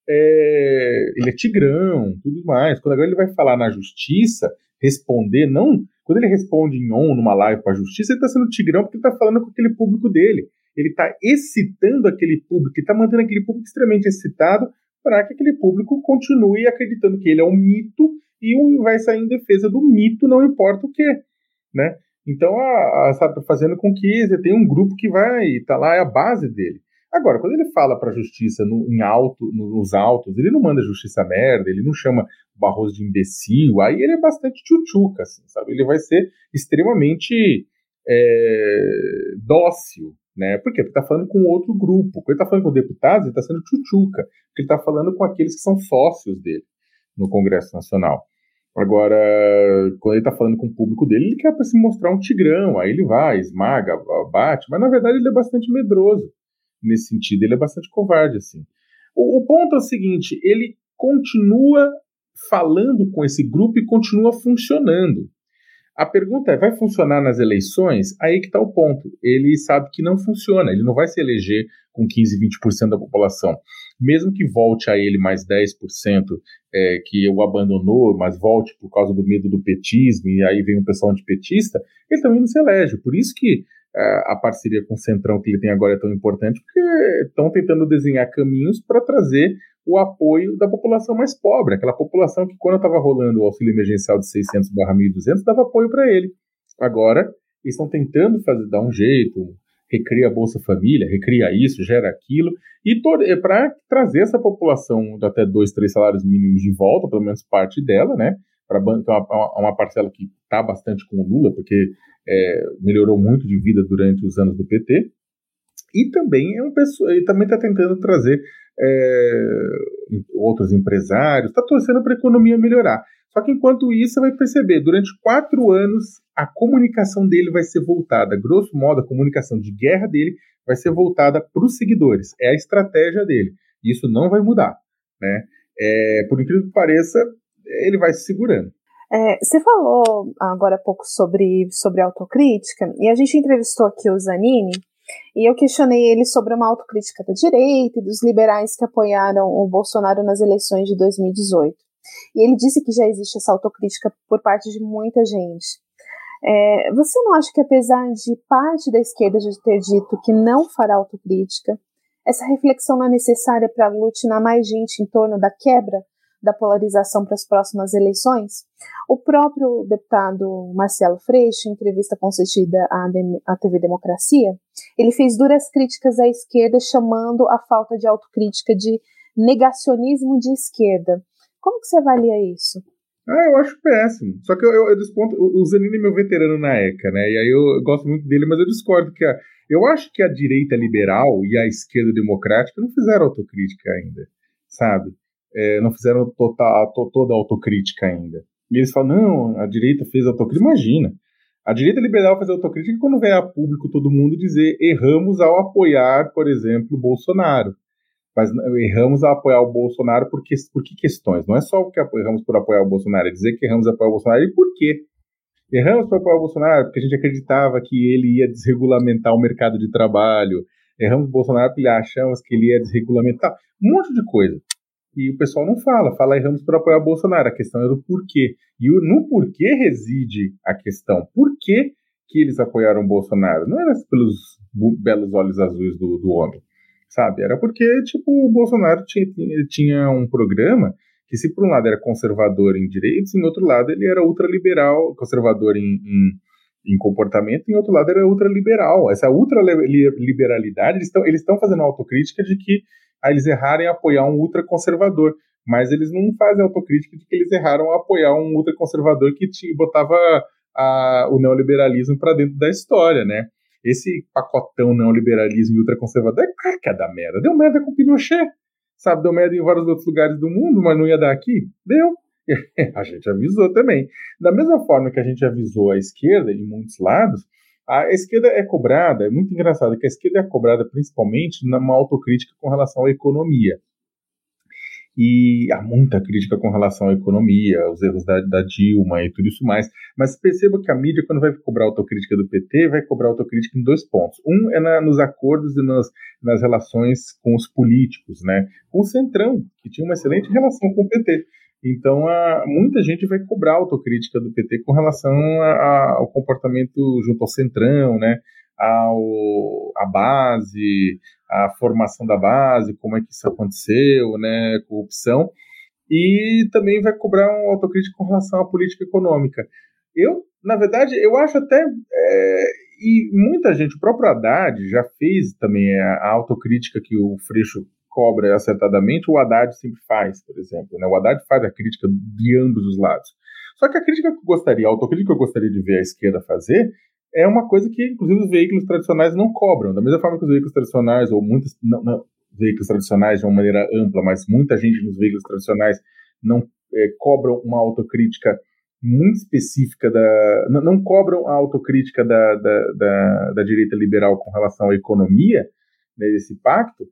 é, ele é tigrão, tudo mais. Quando agora ele vai falar na justiça, responder, não. Quando ele responde em on numa live para a justiça, ele está sendo tigrão porque ele está falando com aquele público dele. Ele está excitando aquele público, está mantendo aquele público extremamente excitado para que aquele público continue acreditando que ele é um mito e vai sair em defesa do mito, não importa o que, né? Então, a, a, sabe, fazendo com que você tenha um grupo que vai estar tá lá, é a base dele. Agora, quando ele fala para a justiça no, em alto, nos altos, ele não manda a justiça merda, ele não chama o Barroso de imbecil, aí ele é bastante tchutchuca, assim, sabe? Ele vai ser extremamente é, dócil, né? Por quê? Porque está falando com outro grupo. Quando ele está falando com deputados, ele está sendo tchutchuca, porque ele está falando com aqueles que são sócios dele no Congresso Nacional. Agora, quando ele está falando com o público dele, ele quer se mostrar um tigrão, aí ele vai, esmaga, bate, mas na verdade ele é bastante medroso nesse sentido. Ele é bastante covarde, assim. O, o ponto é o seguinte: ele continua falando com esse grupo e continua funcionando. A pergunta é: vai funcionar nas eleições? Aí que está o ponto. Ele sabe que não funciona, ele não vai se eleger com 15, 20% da população. Mesmo que volte a ele mais 10% é, que o abandonou, mas volte por causa do medo do petismo, e aí vem um pessoal antipetista, ele também não se elege. Por isso que a parceria com o Centrão que ele tem agora é tão importante, porque estão tentando desenhar caminhos para trazer o apoio da população mais pobre, aquela população que quando estava rolando o auxílio emergencial de 600 barra 1.200 dava apoio para ele. Agora, eles estão tentando fazer, dar um jeito, recria a Bolsa Família, recria isso, gera aquilo, e é para trazer essa população de até dois, três salários mínimos de volta, pelo menos parte dela, né? Para uma, uma parcela que está bastante com o Lula, porque é, melhorou muito de vida durante os anos do PT. E também é um também está tentando trazer é, outros empresários, está torcendo para a economia melhorar. Só que enquanto isso, você vai perceber, durante quatro anos, a comunicação dele vai ser voltada, grosso modo, a comunicação de guerra dele vai ser voltada para os seguidores. É a estratégia dele. Isso não vai mudar. Né? É, por incrível que pareça, ele vai se segurando. É, você falou agora há pouco sobre, sobre autocrítica, e a gente entrevistou aqui o Zanini, e eu questionei ele sobre uma autocrítica da direita e dos liberais que apoiaram o Bolsonaro nas eleições de 2018. E ele disse que já existe essa autocrítica por parte de muita gente. É, você não acha que, apesar de parte da esquerda já ter dito que não fará autocrítica, essa reflexão não é necessária para aglutinar mais gente em torno da quebra da polarização para as próximas eleições. O próprio deputado Marcelo Freixo, em entrevista concedida à, TV Democracia, ele fez duras críticas à esquerda, chamando a falta de autocrítica de negacionismo de esquerda. Como que você avalia isso? Ah, eu acho péssimo. Só que eu, eu, eu desponto. O, o Zanini é meu veterano na ECA, né? E aí eu, eu, gosto muito dele, mas eu discordo que a, eu acho que a direita liberal e a esquerda democrática não fizeram autocrítica ainda, sabe? É, não fizeram total, to, toda a autocrítica ainda. E eles falam, não, a direita fez autocrítica. Imagina. A direita liberal fazer autocrítica quando vem a público todo mundo dizer erramos ao apoiar, por exemplo, o Bolsonaro. Mas erramos ao apoiar o Bolsonaro por que, por que questões? Não é só o que erramos por apoiar o Bolsonaro, é dizer que erramos apoiar o Bolsonaro e por quê? Erramos por apoiar o Bolsonaro porque a gente acreditava que ele ia desregulamentar o mercado de trabalho. Erramos o Bolsonaro porque achamos que ele ia desregulamentar. Um monte de coisa. E o pessoal não fala, fala erramos por apoiar Bolsonaro. A questão é do porquê. E no porquê reside a questão. Por que, que eles apoiaram Bolsonaro? Não era pelos belos olhos azuis do, do homem, sabe? Era porque, tipo, o Bolsonaro tinha, tinha um programa que se por um lado era conservador em direitos, em outro lado ele era ultraliberal, conservador em, em, em comportamento, em outro lado era ultraliberal. Essa ultraliberalidade, eles estão eles fazendo autocrítica de que a eles erraram em apoiar um ultraconservador, mas eles não fazem autocrítica de que eles erraram em apoiar um ultraconservador que te, botava a, o neoliberalismo para dentro da história, né? Esse pacotão neoliberalismo e ultraconservador é é da merda. Deu merda com Pinochet, sabe? Deu merda em vários outros lugares do mundo, mas não ia dar aqui? Deu. a gente avisou também. Da mesma forma que a gente avisou a esquerda em muitos lados, a esquerda é cobrada, é muito engraçado que a esquerda é cobrada principalmente numa autocrítica com relação à economia. E há muita crítica com relação à economia, os erros da, da, Dilma e tudo isso mais. Mas perceba que a mídia, quando vai cobrar autocrítica do PT, vai cobrar autocrítica em dois pontos. Um é na, nos acordos e nas, nas relações com os políticos, né? Com o Centrão, que tinha uma excelente relação com o PT. Então, a, muita gente vai cobrar autocrítica do PT com relação a, a, ao comportamento junto ao centrão, né? Ao, a base, a formação da base, como é que isso aconteceu, né? Corrupção. E também vai cobrar uma autocrítica com relação à política econômica. Eu, na verdade, eu acho até. É, e muita gente, o próprio Haddad já fez também a, a autocrítica que o Freixo cobra acertadamente, o Haddad sempre faz, por exemplo. Né? O Haddad faz a crítica de ambos os lados. Só que a crítica que eu gostaria, a autocrítica que eu gostaria de ver a esquerda fazer é uma coisa que, inclusive, os veículos tradicionais não cobram. Da mesma forma que os veículos tradicionais, ou muitos não, não, veículos tradicionais de uma maneira ampla, mas muita gente nos veículos tradicionais não é, cobram uma autocrítica muito específica da. Não, não cobram a autocrítica da, da, da, da, direita liberal com relação à economia, né, pacto,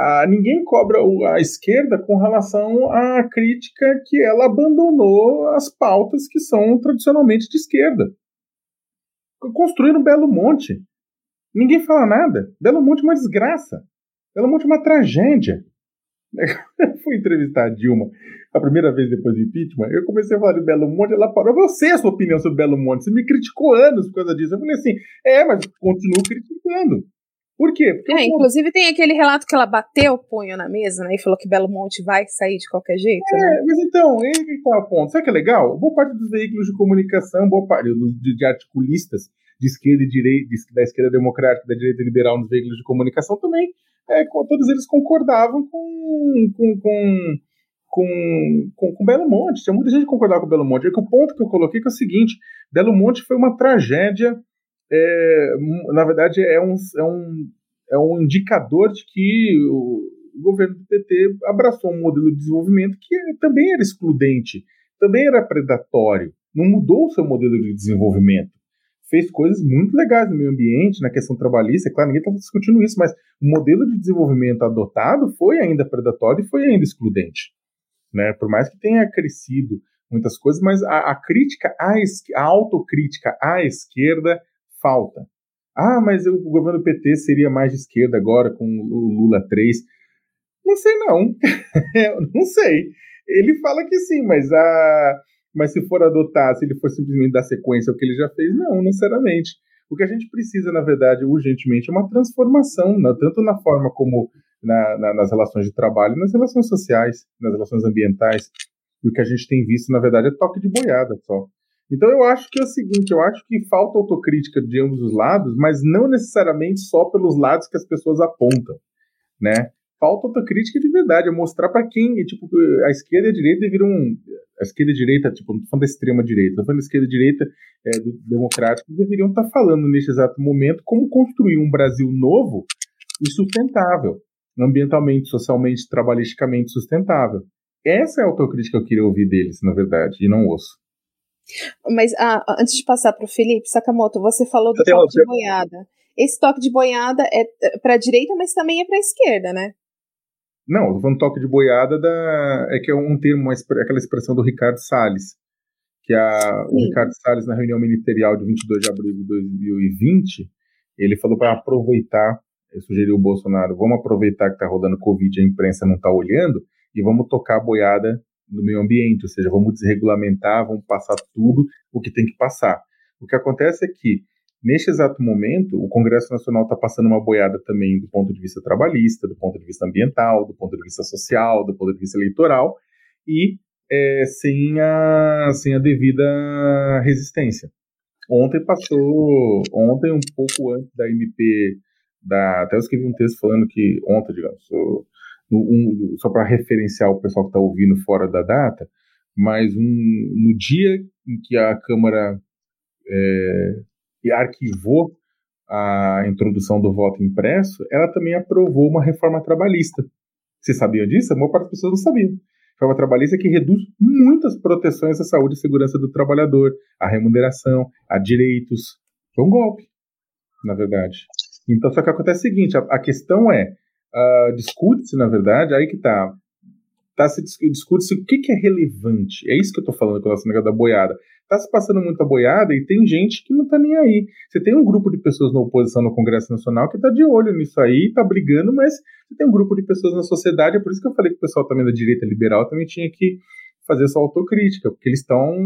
ah, ninguém cobra a esquerda com relação à crítica que ela abandonou as pautas que são tradicionalmente de esquerda. Construíram Belo Monte. Ninguém fala nada. Belo Monte é uma desgraça. Belo Monte é uma tragédia. Eu fui entrevistar a Dilma a primeira vez depois do impeachment. Eu comecei a falar de Belo Monte, ela parou. Você, a sua opinião sobre Belo Monte, você me criticou anos por causa disso. Eu falei assim: é, mas continuo criticando. Por quê? Porque é, inclusive tem aquele relato que ela bateu o punho na mesa, né? E falou que Belo Monte vai sair de qualquer jeito, é, né? Mas então, ele que tá o ponto. Sabe que é legal? Boa parte dos veículos de comunicação, boa parte de, de articulistas de esquerda e direita, da esquerda democrática, da direita liberal nos veículos de comunicação também, é, todos eles concordavam com, com, com com, com, com, Belo Monte. Tinha muita gente que concordava com Belo Monte. É que o ponto que eu coloquei é, é o seguinte: Belo Monte foi uma tragédia é, na verdade, é um, é, um, é um indicador de que o, governo do PT abraçou um modelo de desenvolvimento que também era excludente, também era predatório, não mudou o seu modelo de desenvolvimento. Fez coisas muito legais no meio ambiente, na questão trabalhista, é claro, ninguém está discutindo isso, mas o modelo de desenvolvimento adotado foi ainda predatório e foi ainda excludente. Né? Por mais que tenha crescido muitas coisas, mas a, a crítica, a, a autocrítica à esquerda falta. Ah, mas o governo PT seria mais de esquerda agora com o Lula 3. Não sei não. não sei. Ele fala que sim, mas a mas se for adotar, se ele for simplesmente dar sequência ao que ele já fez, não, necessariamente. O que a gente precisa, na verdade, urgentemente, é uma transformação, tanto na forma como na, na, nas relações de trabalho, nas relações sociais, nas relações ambientais. E o que a gente tem visto, na verdade, é toque de boiada só. Então eu acho que é o seguinte, eu acho que falta autocrítica de ambos os lados, mas não necessariamente só pelos lados que as pessoas apontam, né? falta autocrítica de verdade, é mostrar para quem, tipo, a esquerda e a direita deveriam. A esquerda e a direita, tipo, não falando da extrema direita, tô falando da esquerda e direita é, do democrático, deveriam estar tá falando neste exato momento como construir um Brasil novo e sustentável, ambientalmente, socialmente, trabalhisticamente sustentável. Essa é a autocrítica que eu queria ouvir deles, na verdade, e não ouço. Mas ah, antes de passar para o Felipe Sakamoto, você falou do toque de boiada. Esse toque de boiada é, é para a direita, mas também é para a esquerda, né? Não, eu tô falando toque de boiada da. É que é um termo, uma, aquela expressão do Ricardo Salles. Que a, o Ricardo Salles, na reunião ministerial de 22 de abril de 2020, ele falou para aproveitar, ele sugeriu o Bolsonaro, vamos aproveitar que está rodando Covid e a imprensa não está olhando, e vamos tocar a boiada no meio ambiente, ou seja, vamos desregulamentar, vamos passar tudo o que tem que passar. O que acontece é que Neste exato momento, o Congresso Nacional está passando uma boiada também do ponto de vista trabalhista, do ponto de vista ambiental, do ponto de vista social, do ponto de vista eleitoral, e é, sem, a, sem a devida resistência. Ontem passou, ontem um pouco antes da MP, da, até eu escrevi um texto falando que, ontem, digamos, um, só para referenciar o pessoal que está ouvindo fora da data, mas um, no dia em que a Câmara é, arquivou a introdução do voto impresso, ela também aprovou uma reforma trabalhista. Você sabia disso? A maior parte das pessoas não sabiam. Reforma trabalhista que reduz muitas proteções à saúde e segurança do trabalhador, à remuneração, a direitos. Foi um golpe, na verdade. Então, só que acontece o seguinte: a, a questão é, uh, discute-se, na verdade, aí que está tá se discute-se o que, que, é relevante. É isso que eu estou falando com o nosso negócio da boiada tá se passando muita boiada e tem gente que não tá nem aí. Você tem um grupo de pessoas na oposição no Congresso Nacional que tá de olho nisso aí, tá brigando, mas você tem um grupo de pessoas na sociedade, é por isso que eu falei que o pessoal também da direita liberal também tinha que fazer essa autocrítica, porque eles estão,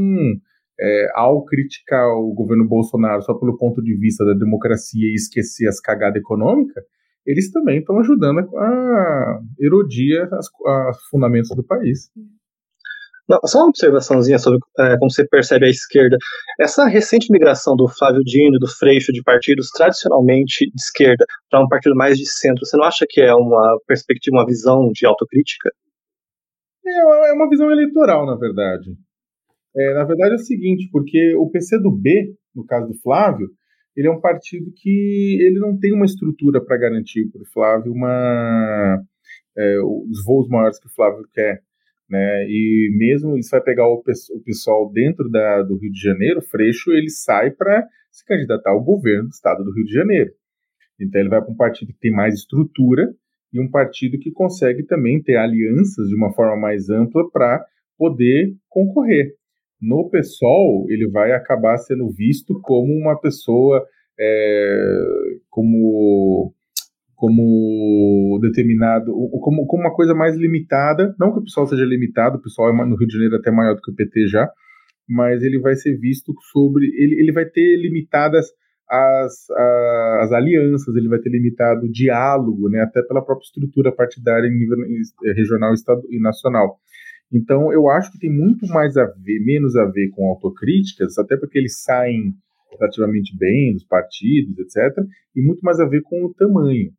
é, ao criticar o governo Bolsonaro só pelo ponto de vista da democracia e esquecer as cagadas econômicas, eles também estão ajudando a, erodir os fundamentos do país. Não, só uma observaçãozinha sobre é, como você percebe a esquerda. Essa recente migração do Flávio Dino, do Freixo, de partidos tradicionalmente de esquerda para um partido mais de centro, você não acha que é uma perspectiva, uma visão de autocrítica? É, é uma visão eleitoral, na verdade. É, na verdade é o seguinte, porque o PCdoB, no caso do Flávio, ele é um partido que ele não tem uma estrutura para garantir para o Flávio uma, é, os voos maiores que o Flávio quer. Né? E mesmo isso vai pegar o, pessoal dentro da, do Rio de Janeiro, Freixo ele sai para se candidatar ao governo do estado do Rio de Janeiro. Então ele vai para um partido que tem mais estrutura e um partido que consegue também ter alianças de uma forma mais ampla para poder concorrer. No PSOL, ele vai acabar sendo visto como uma pessoa, é, como como determinado, como, como uma coisa mais limitada, não que o pessoal seja limitado, o pessoal é no Rio de Janeiro até maior do que o PT já, mas ele vai ser visto sobre, ele, ele vai ter limitadas as, as alianças, ele vai ter limitado o diálogo, né, até pela própria estrutura partidária em nível regional estado, e nacional. Então, eu acho que tem muito mais a ver, menos a ver com autocríticas, até porque eles saem relativamente bem dos partidos, etc., e muito mais a ver com o tamanho.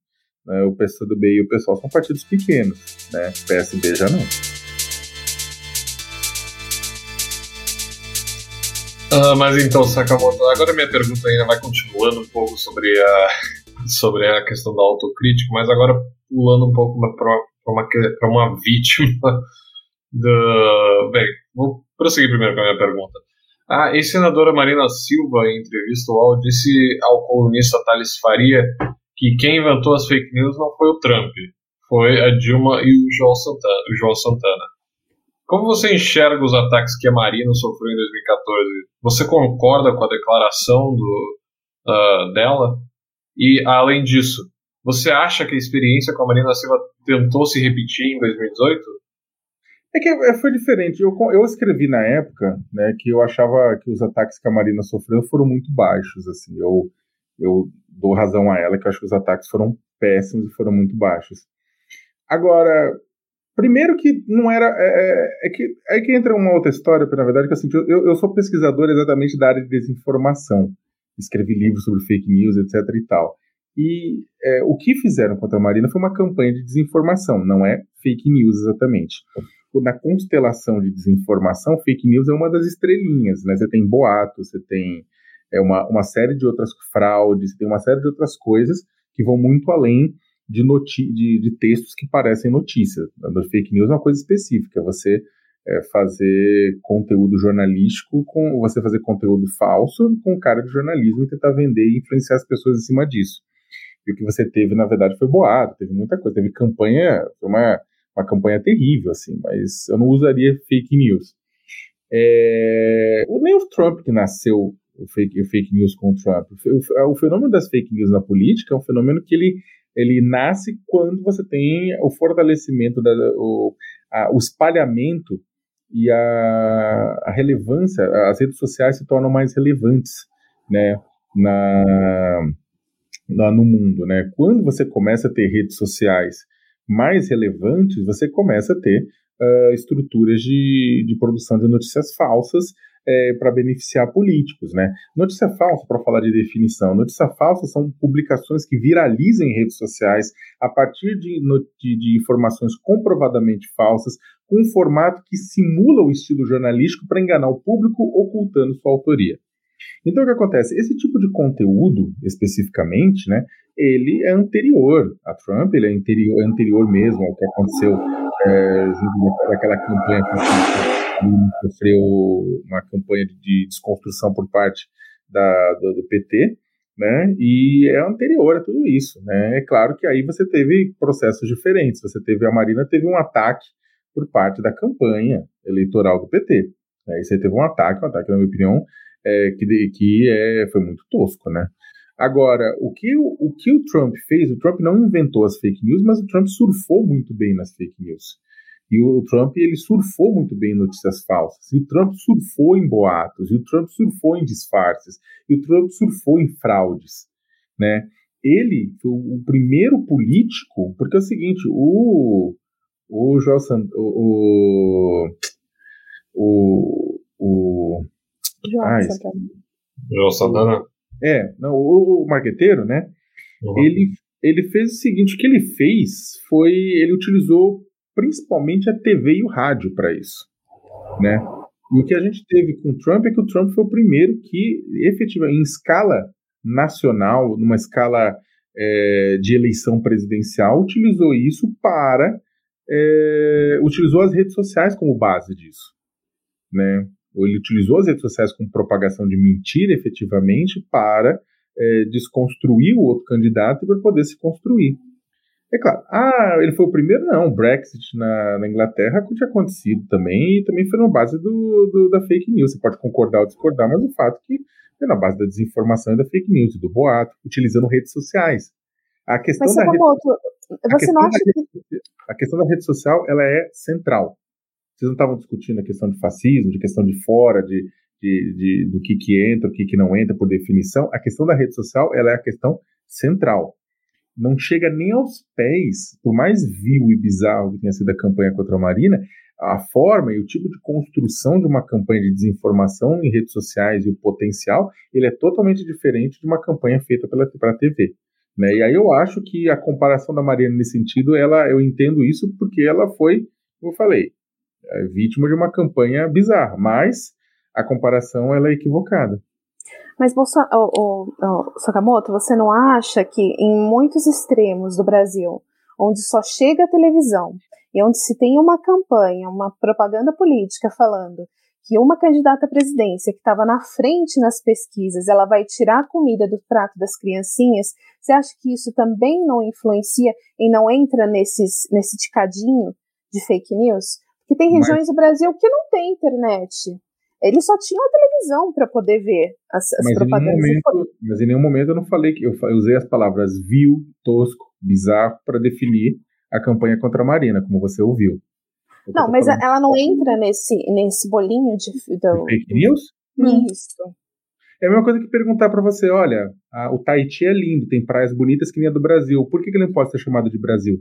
Né? O PCdoB e o PSOL são partidos pequenos, né? O PSB já não. Ah, mas então, Sakamoto, agora minha pergunta ainda vai continuando um pouco sobre a, sobre a questão da autocrítica, mas agora pulando um pouco para uma, uma vítima Bem, vou prosseguir primeiro com a minha pergunta. A ex-senadora Marina Silva, em entrevista ao UOL, disse ao colunista Thales Faria que quem inventou as fake news não foi o Trump, foi a Dilma e o João Santana. O João Santana. Como você enxerga os ataques que a Marina sofreu em 2014? Você concorda com a declaração do, uh, dela? E, além disso, você acha que a experiência com a Marina Silva tentou se repetir em 2018? É que é, foi diferente. Eu, eu escrevi na época né, que eu achava que os ataques que a Marina sofreu foram muito baixos. Assim, eu, eu dou razão a ela, que eu acho que os ataques foram péssimos e foram muito baixos. Agora, primeiro que não era. É, é, é que, é que entra uma outra história, porque na verdade, que assim, eu, eu sou pesquisador exatamente da área de desinformação. Escrevi livros sobre fake news, etc e tal. E é, o que fizeram contra a Marina foi uma campanha de desinformação, não é fake news exatamente. Na constelação de desinformação, fake news é uma das estrelinhas, né? Você tem boatos, você tem é, uma, uma série de outras fraudes, você tem uma série de outras coisas que vão muito além de, de, de textos que parecem notícias. A fake news é uma coisa específica, você é, fazer conteúdo jornalístico com você fazer conteúdo falso com cara de jornalismo e tentar vender e influenciar as pessoas em cima disso. E o que você teve, na verdade, foi boato, teve muita coisa, teve campanha, uma, uma campanha terrível, assim, mas eu não usaria fake news. É, nem o Trump que nasceu o fake, o fake news com o Trump. O, o, fenômeno das fake news na política é um fenômeno que ele, ele nasce quando você tem o fortalecimento, da, o, a, o espalhamento e a, a relevância, as redes sociais se tornam mais relevantes, né, na, na, no mundo, né? Quando você começa a ter redes sociais mais relevantes, você começa a ter uh, estruturas de, de produção de notícias falsas é, para beneficiar políticos, né? Notícia falsa, para falar de definição, notícia falsa são publicações que viralizam em redes sociais a partir de, de, de informações comprovadamente falsas, com um formato que simula o estilo jornalístico para enganar o público, ocultando sua autoria. Então o que acontece? Esse tipo de conteúdo, especificamente, né, ele é anterior a Trump, ele é anterior, é anterior mesmo ao que aconteceu é, junto daquela campanha que sofreu uma campanha de desconstrução por parte da, do, do, PT, né? E é anterior a tudo isso, né? É claro que aí você teve processos diferentes. Você teve a Marina teve um ataque por parte da campanha eleitoral do PT. Aí né? você teve um ataque, um ataque na minha opinião é, que, que é, foi muito tosco, né? Agora, o que o, o que o Trump fez, o Trump não inventou as fake news, mas o Trump surfou muito bem nas fake news. E o Trump ele surfou muito bem em notícias falsas. E o Trump surfou em boatos. E o Trump surfou em disfarces. E o Trump surfou em fraudes, né? Ele foi o primeiro político, porque é o seguinte, o o João o, o, o, João ah, Santana. João Santana? É, não, o, o marqueteiro, né? Uhum. Ele, ele fez o seguinte: o que ele fez foi. Ele utilizou principalmente a TV e o rádio para isso, né? E o que a gente teve com o Trump é que o Trump foi o primeiro que, efetivamente, em escala nacional, numa escala é, de eleição presidencial, utilizou isso para. É, utilizou as redes sociais como base disso, né? Ou ele utilizou as redes sociais com propagação de mentira efetivamente para é, desconstruir o outro candidato e para poder se construir. É claro, ah, ele foi o primeiro? Não, o Brexit na, na Inglaterra tinha acontecido também e também foi na base do, do, da fake news. Você pode concordar ou discordar, mas o fato é que foi na base da desinformação e da fake news, do boato, utilizando redes sociais. A questão mas, da rede, você não acha que... A questão da rede social, ela é central. Vocês não estavam discutindo a questão de fascismo, de questão de fora, de, de, de, do que, que entra, o que, que não entra por definição. A questão da rede social ela é a questão central. Não chega nem aos pés, por mais vil e bizarro que tenha sido a campanha contra a Marina, a forma e o tipo de construção de uma campanha de desinformação em redes sociais e o potencial, ele é totalmente diferente de uma campanha feita pela, pela TV. Né? E aí eu acho que a comparação da Marina nesse sentido, ela, eu entendo isso porque ela foi, como eu falei, é vítima de uma campanha bizarra, mas a comparação ela é equivocada. Mas, Bolso oh, oh, oh, Sakamoto, você não acha que em muitos extremos do Brasil, onde só chega a televisão e onde se tem uma campanha, uma propaganda política falando que uma candidata à presidência que estava na frente nas pesquisas, ela vai tirar a comida do prato das criancinhas, você acha que isso também não influencia e não entra nesses, nesse ticadinho de fake news? Que tem regiões mas, do Brasil que não tem internet. Eles só tinham a televisão para poder ver as, as mas propagandas. Em momento, mas em nenhum momento eu não falei que eu, eu usei as palavras vil, tosco, bizarro para definir a campanha contra a Marina, como você ouviu. Não, mas ela não entra nesse, nesse bolinho de, do, fake news? Isso. É a mesma coisa que perguntar para você, olha, a, o Tahiti é lindo, tem praias bonitas que nem a do Brasil. Por que, que ele não pode ser chamado de Brasil?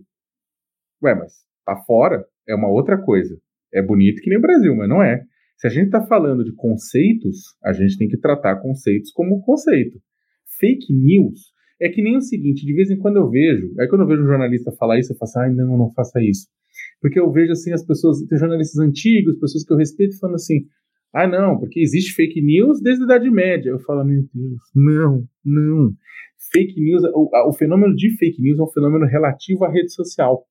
Ué, mas tá fora? É uma outra coisa. É bonito que nem o Brasil, mas não é. Se a gente está falando de conceitos, a gente tem que tratar conceitos como conceito. Fake news É que nem o seguinte, de vez em quando eu vejo, aí quando eu vejo um jornalista falar isso, eu falo assim, ai não, não faça isso. Porque eu vejo assim as pessoas, tem jornalistas antigos, pessoas que eu respeito, falando assim, ah não, porque existe fake news desde a Idade Média. Eu falo, meu Deus, não, não. Fake news, o, o fenômeno de fake news é um fenômeno relativo à rede social.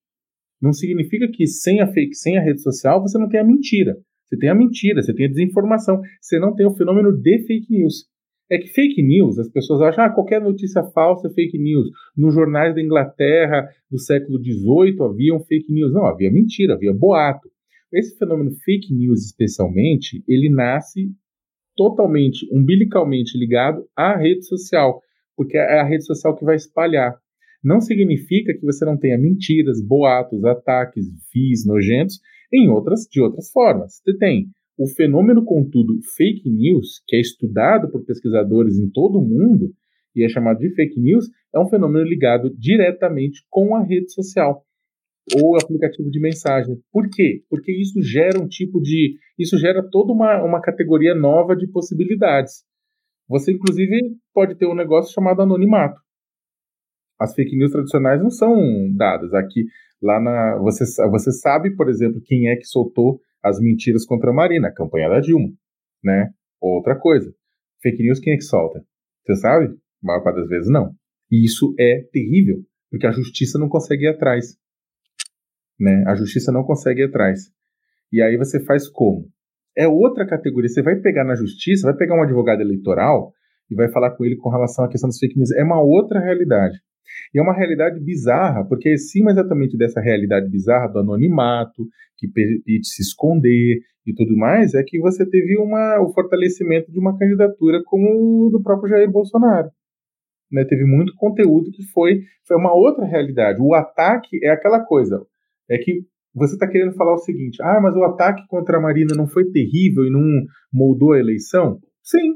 Não significa que sem a fake, sem a rede social, você não tem a mentira. Você tem a mentira, você tem a desinformação, você não tem o fenômeno de fake news. É que fake news, as pessoas acham, ah, qualquer notícia falsa é fake news. Nos jornais da Inglaterra do século XVIII havia fake news. Não, havia mentira, havia boato. Esse fenômeno fake news, especialmente, ele nasce totalmente, umbilicalmente ligado à rede social, porque é a rede social que vai espalhar. Não significa que você não tenha mentiras, boatos, ataques, vis nojentos em outras de outras formas. Você tem o fenômeno, contudo, fake news, que é estudado por pesquisadores em todo o mundo e é chamado de fake news, é um fenômeno ligado diretamente com a rede social ou aplicativo de mensagem. Por quê? Porque isso gera um tipo de. Isso gera toda uma, uma categoria nova de possibilidades. Você, inclusive, pode ter um negócio chamado anonimato. As fake news tradicionais não são dadas. Aqui, lá na. Você, você sabe, por exemplo, quem é que soltou as mentiras contra a Marina, a campanha da Dilma, né? Outra coisa, fake news quem é que solta? Você sabe? A maior parte das vezes não. E isso é terrível, porque a justiça não consegue ir atrás. Né? A justiça não consegue ir atrás. E aí você faz como? É outra categoria. Você vai pegar na justiça, vai pegar um advogado eleitoral e vai falar com ele com relação à questão dos fake news. É uma outra realidade. E é uma realidade bizarra, porque acima exatamente dessa realidade bizarra do anonimato, que permite se esconder e tudo mais, é que você teve uma, o fortalecimento de uma candidatura como o do próprio Jair Bolsonaro. Né? Teve muito conteúdo que foi, foi uma outra realidade. O ataque é aquela coisa, é que você está querendo falar o seguinte: ah, mas o ataque contra a Marina não foi terrível e não moldou a eleição? Sim.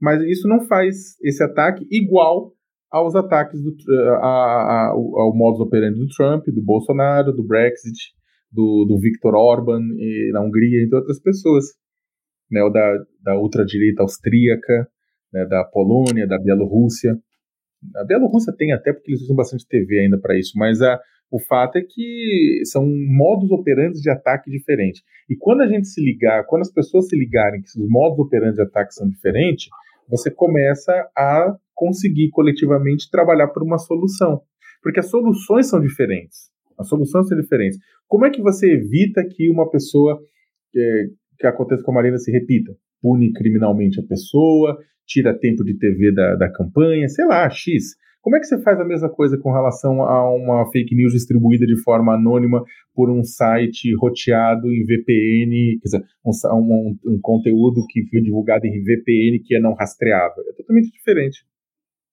Mas isso não faz esse ataque igual aos ataques do, a, a, ao modus operandi do Trump, do Bolsonaro, do Brexit, do, do Viktor Orban na Hungria, entre outras pessoas. Né, ou da, da ultradireita austríaca, né, da Polônia, da Bielorrússia. A Bielorrússia tem até porque eles usam bastante TV ainda para isso, mas a, o fato é que são modos operantes de ataque diferentes. E quando a gente se ligar, quando as pessoas se ligarem que os modos operantes de ataque são diferentes, você começa a conseguir coletivamente trabalhar por uma solução. Porque as soluções são diferentes. As soluções são diferentes. Como é que você evita que uma pessoa que, que aconteça com a Marina se repita? Pune criminalmente a pessoa, tira tempo de TV da, da campanha, sei lá, X. Como é que você faz a mesma coisa com relação a uma fake news distribuída de forma anônima por um site roteado em VPN, quer dizer, um, um, um conteúdo que foi divulgado em VPN que é não rastreável? É totalmente diferente.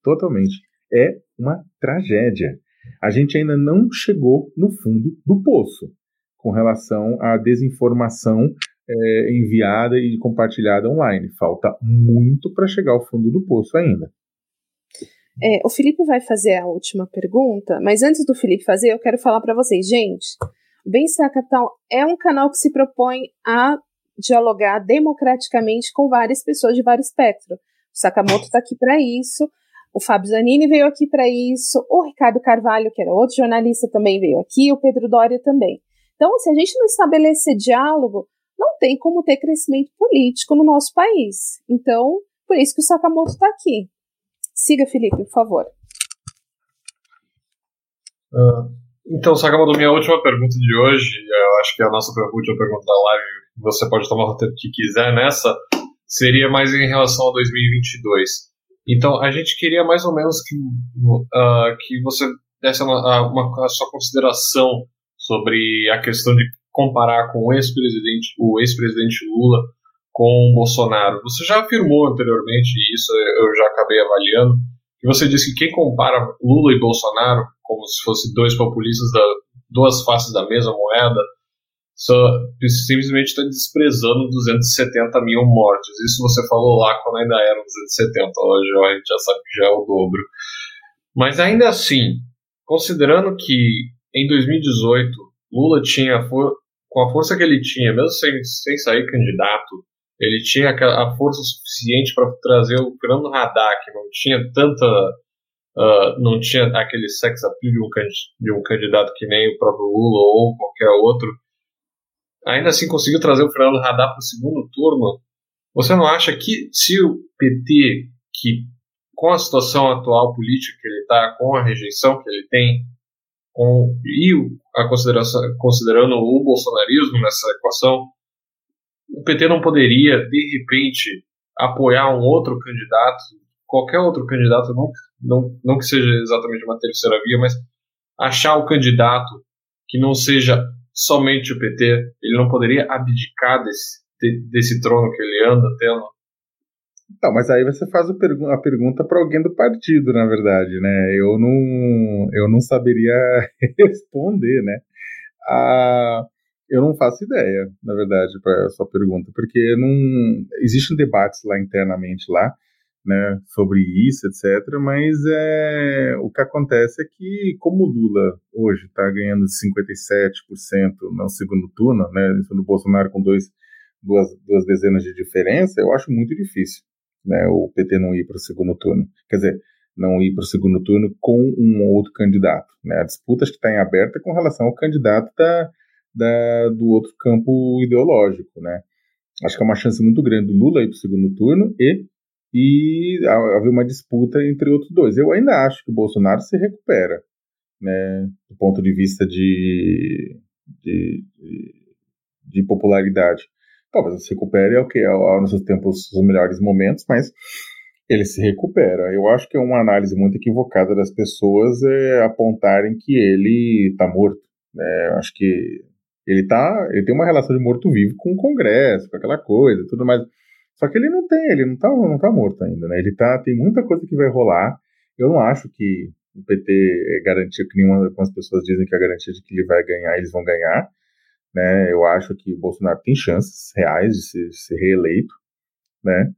Totalmente. É uma tragédia. A gente ainda não chegou no fundo do poço com relação à desinformação é, enviada e compartilhada online. Falta muito para chegar ao fundo do poço ainda. É, o Felipe vai fazer a última pergunta, mas antes do Felipe fazer, eu quero falar para vocês, gente. O Bem-Estar Capital é um canal que se propõe a dialogar democraticamente com várias pessoas de vários espectro. O Sakamoto está aqui para isso, o Fábio Zanini veio aqui para isso, o Ricardo Carvalho, que era outro jornalista, também veio aqui, o Pedro Doria também. Então, se a gente não estabelecer diálogo, não tem como ter crescimento político no nosso país. Então, por isso que o Sakamoto está aqui. Siga, Felipe, por favor. Uh, então, Sakamoto, minha última pergunta de hoje, eu acho que é a nossa última pergunta da live, você pode tomar o tempo que quiser nessa, seria mais em relação a 2022. Então, a gente queria mais ou menos que, uh, que você desse uma, uma, a sua consideração sobre a questão de comparar com o ex-presidente, o ex-presidente Lula com o Bolsonaro. Você já afirmou anteriormente, e isso eu já acabei avaliando, que você disse que quem compara Lula e Bolsonaro como se fossem dois populistas da duas faces da mesma moeda, só, simplesmente está desprezando 270 mil mortes. Isso você falou lá quando ainda eram 270, hoje a gente já sabe que já é o dobro. Mas ainda assim, considerando que em 2018 Lula tinha, com a força que ele tinha, mesmo sem, sem sair candidato, ele tinha a força suficiente para trazer o Fernando Haddad, que não tinha tanta uh, não tinha aquele sex appeal de um, de um candidato que nem o próprio Lula ou qualquer outro, ainda assim conseguiu trazer o Fernando Haddad para o segundo turno, você não acha que se o PT, que com a situação atual política que ele está, com a rejeição que ele tem, com, e a consideração, considerando o bolsonarismo nessa equação, o PT não poderia, de repente, apoiar um outro candidato, qualquer outro candidato, não, não, não que seja exatamente uma terceira via, mas achar o candidato que não seja somente o PT, ele não poderia abdicar desse, de, desse trono que ele anda tendo? Então, mas aí você faz a, pergu a pergunta para alguém do partido, na verdade, né? Eu não, eu não saberia responder, né? Ah, eu não faço ideia, na verdade, para a sua pergunta, porque não existem debates lá internamente lá, né, sobre isso, etc. Mas é, o que acontece é que, como o Lula hoje está ganhando 57% no segundo turno, né, no Bolsonaro com dois, duas, duas dezenas de diferença, eu acho muito difícil né, o PT não ir para o segundo turno. Quer dizer, não ir para o segundo turno com um outro candidato. Né? A disputa que está em aberta com relação ao candidato da, da, do outro campo ideológico. Né? Acho que é uma chance muito grande do Lula ir para o segundo turno e, e haver uma disputa entre outros dois. Eu ainda acho que o Bolsonaro se recupera, né, do ponto de vista de, de, de, de popularidade talvez se recupere ao que é nos seus tempos os melhores momentos, mas ele se recupera. Eu acho que é uma análise muito equivocada das pessoas é, apontarem que ele está morto. Né? Eu acho que ele tá, ele tem uma relação de morto-vivo com o Congresso, com aquela coisa, tudo mais. Só que ele não tem, ele não está não tá morto ainda, né? Ele tá, tem muita coisa que vai rolar. Eu não acho que o PT é garantia que nenhuma, como as pessoas dizem que é a garantia de que ele vai ganhar, eles vão ganhar. Né? Eu acho que o Bolsonaro tem chances reais de ser, ser reeleito, né?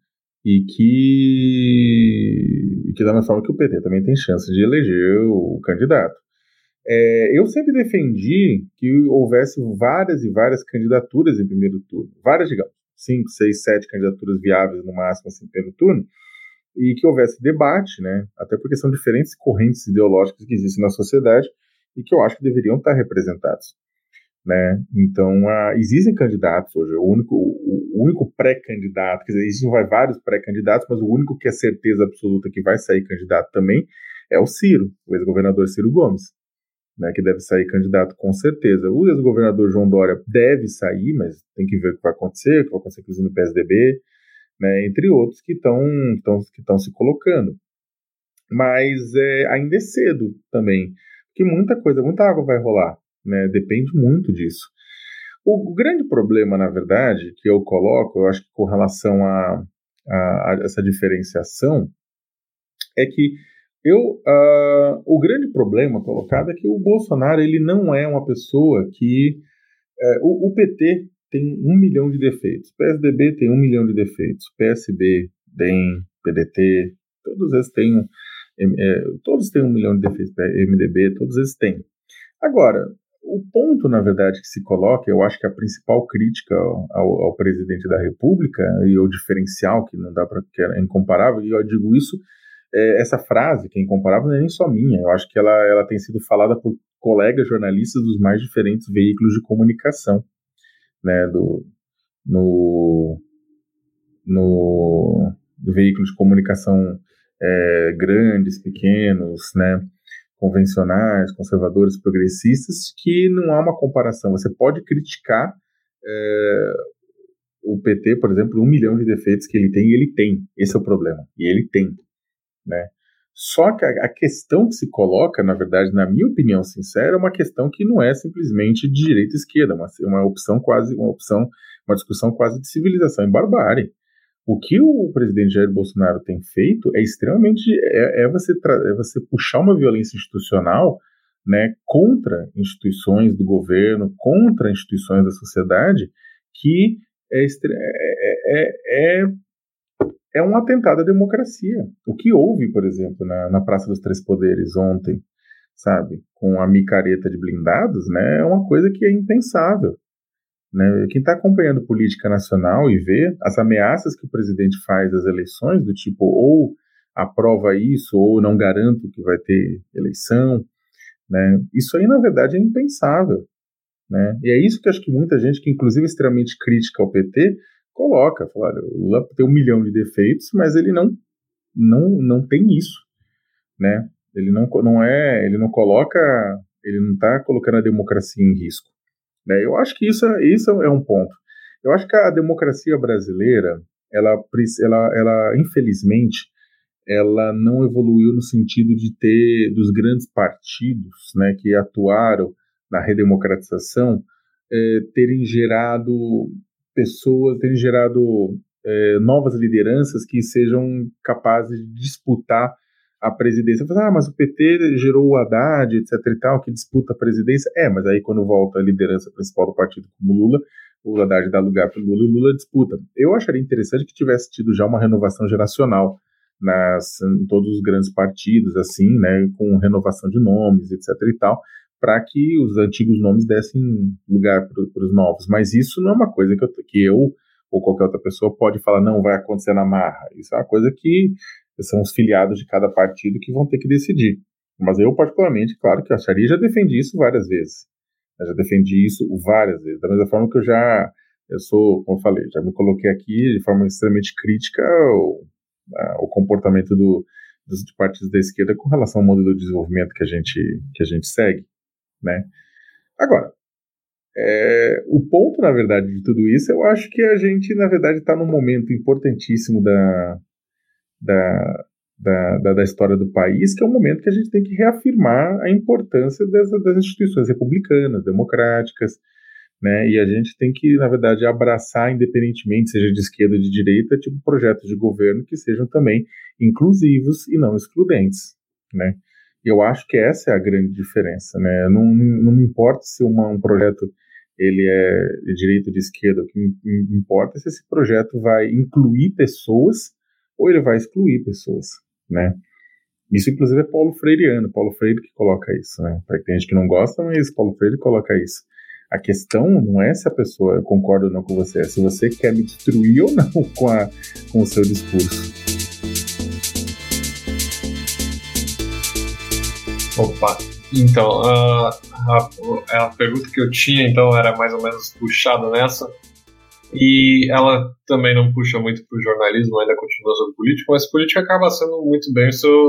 E que, e que da mesma forma que o PT também tem chances de eleger o candidato. É, eu sempre defendi que houvesse várias e várias candidaturas em primeiro turno, várias, digamos, cinco, seis, sete candidaturas viáveis no máximo assim, primeiro turno, e que houvesse debate, né? Até porque são diferentes correntes ideológicas que existem na sociedade e que eu acho que deveriam estar representados. Né? Então, uh, existem candidatos hoje. O único, o, único pré-candidato, quer dizer, existem vários pré-candidatos, mas o único que é certeza absoluta que vai sair candidato também é o Ciro, o ex-governador Ciro Gomes, né, que deve sair candidato com certeza. O ex-governador João Dória deve sair, mas tem que ver o que vai acontecer, o que vai acontecer inclusive no PSDB, né, entre outros que estão que se colocando. Mas é, ainda é cedo também, porque muita coisa, muita água vai rolar né? Depende muito disso. O, o grande problema, na verdade, que eu coloco, eu acho que com relação a, a, a essa diferenciação, é que eu, uh, o grande problema colocado é que o Bolsonaro ele não é uma pessoa que. Uh, o, o, PT tem um milhão de defeitos, o PSDB tem um milhão de defeitos, PSB, DEM, PDT, todos eles têm, é, todos têm um milhão de defeitos, MDB, todos eles têm. Agora, o ponto, na verdade, que se coloca, eu acho que a principal crítica ao, ao presidente da República e o diferencial que não dá para que é incomparável, e eu digo isso, é, essa frase que é incomparável não é nem só minha, eu acho que ela, ela tem sido falada por colegas jornalistas dos mais diferentes veículos de comunicação, né, do, no, no, veículo de comunicação é, grandes, pequenos, né, convencionais, conservadores, progressistas, que não há uma comparação. Você pode criticar é, o PT, por exemplo, um milhão de defeitos que ele tem, e ele tem. Esse é o problema. E ele tem. Né? Só que a, questão que se coloca, na verdade, na minha opinião sincera, é uma questão que não é simplesmente de direita e esquerda, uma, uma opção quase, uma opção, uma discussão quase de civilização e barbárie. O que o presidente Jair Bolsonaro tem feito é extremamente é, é você é você puxar uma violência institucional, né, contra instituições do governo, contra instituições da sociedade, que é, é, é, é, um atentado à democracia. O que houve, por exemplo, na, na Praça dos Três Poderes ontem, sabe, com a micareta de blindados, né, é uma coisa que é impensável. Né? Quem está acompanhando política nacional e vê as ameaças que o presidente faz às eleições, do tipo ou aprova isso ou não garanto que vai ter eleição, né? Isso aí na verdade é impensável, né? E é isso que acho que muita gente, que inclusive é extremamente crítica ao PT, coloca, fala, olha, o Lula tem um milhão de defeitos, mas ele não não não tem isso, né? Ele não não é, ele não coloca, ele não está colocando a democracia em risco, né? Eu acho que isso isso é um ponto. Eu acho que a democracia brasileira, ela ela, ela infelizmente ela não evoluiu no sentido de ter dos grandes partidos, né, que atuaram na redemocratização, é, terem gerado pessoas, terem gerado é, novas lideranças que sejam capazes de disputar a presidência. Ah, mas o PT gerou o Haddad, etc e tal, que disputa a presidência. É, mas aí quando volta a liderança principal do partido como Lula, o Haddad dá lugar para o Lula e Lula disputa. Eu acharia interessante que tivesse tido já uma renovação geracional nas, em todos os grandes partidos, assim, né, com renovação de nomes, etc e tal, para que os antigos nomes dessem lugar para os novos. Mas isso não é uma coisa que eu, que eu ou qualquer outra pessoa pode falar, não, vai acontecer na marra. Isso é uma coisa que são os filiados de cada partido que vão ter que decidir. Mas eu, particularmente, claro que eu acharia, já defendi isso várias vezes. Eu já defendi isso várias vezes. Da mesma forma que eu já, eu sou, como eu falei, já me coloquei aqui de forma extremamente crítica ao, o comportamento do, dos partidos da esquerda com relação ao modelo de desenvolvimento que a gente, que a gente segue, né? Agora, é, o ponto, na verdade, de tudo isso, eu acho que a gente, na verdade, está num momento importantíssimo da, da, da, da, da, história do país, que é um momento que a gente tem que reafirmar a importância das, das instituições republicanas, democráticas, né? E a gente tem que, na verdade, abraçar, independentemente, seja de esquerda ou de direita, tipo projetos de governo que sejam também inclusivos e não excludentes, né? Eu acho que essa é a grande diferença, né? Não, não me importa se uma, um projeto ele é ou de esquerda, o que importa é se esse projeto vai incluir pessoas ou ele vai excluir pessoas, né? Isso, inclusive, é Paulo Freireano, Paulo Freire que coloca isso, né? Tem gente que não gosta, mas Paulo Freire coloca isso. A questão não é se a pessoa concorda ou não com você, é se você quer me destruir ou não com, a, com o seu discurso. Opa, então, a, a, a pergunta que eu tinha então era mais ou menos puxada nessa, e ela também não puxa muito para o jornalismo, ainda continua sobre política, mas política acaba sendo muito bem o seu,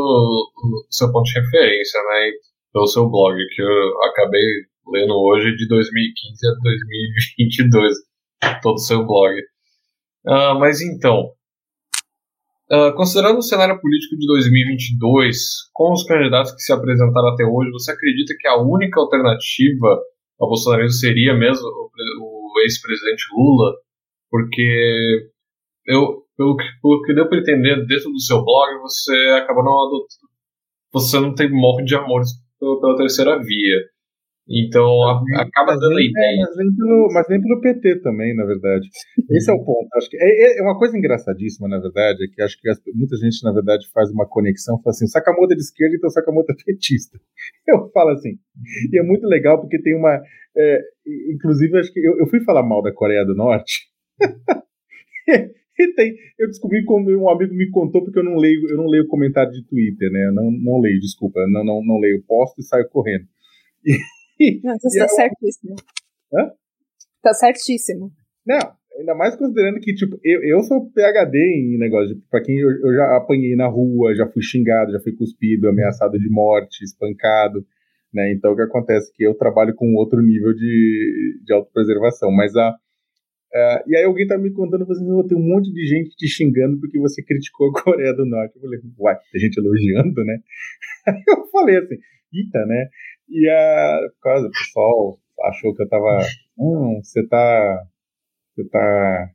seu ponto de referência, né? Pelo seu blog, que eu acabei lendo hoje de 2015 a 2022, todo o seu blog. Uh, mas então, uh, considerando o cenário político de 2022, com os candidatos que se apresentaram até hoje, você acredita que a única alternativa ao bolsonarismo seria mesmo o, o ex-presidente Lula? Porque eu, pelo que, pelo que deu para entender dentro do seu blog, você acabou não adotando. Você não tem morro de amores pela terceira via. Então a, acaba mas dando nem, ideia. Mas nem, pelo, mas nem pelo PT também, na verdade. Esse é o ponto. Acho que é, é uma coisa engraçadíssima, na verdade, é que acho que muita gente, na verdade, faz uma conexão, fala assim, Sakamoto é de esquerda, então Sakamoto é petista. Eu falo assim. E é muito legal porque tem uma. É, inclusive, acho que eu, eu fui falar mal da Coreia do Norte. e tem, eu descobri como um amigo me contou, porque eu não leio, eu não leio comentário de Twitter, né? Eu não, não leio, desculpa, não, não, não leio, posto e saio correndo. E, não, você está certíssimo. Hã? Tá certíssimo. Não, ainda mais considerando que, tipo, eu, eu sou PHD em negócio. De, pra quem eu, eu, já apanhei na rua, já fui xingado, já fui cuspido, ameaçado de morte, espancado. Né? Então o que acontece é que eu trabalho com outro nível de, de autopreservação. Mas a. Uh, e aí alguém tá me contando, assim, oh, tem um monte de gente te xingando porque você criticou a Coreia do Norte. Eu falei, uai, tem gente elogiando, né? Aí eu falei assim, eita, né? E a, por causa, o pessoal achou que eu tava. Hum, você tá. Você tá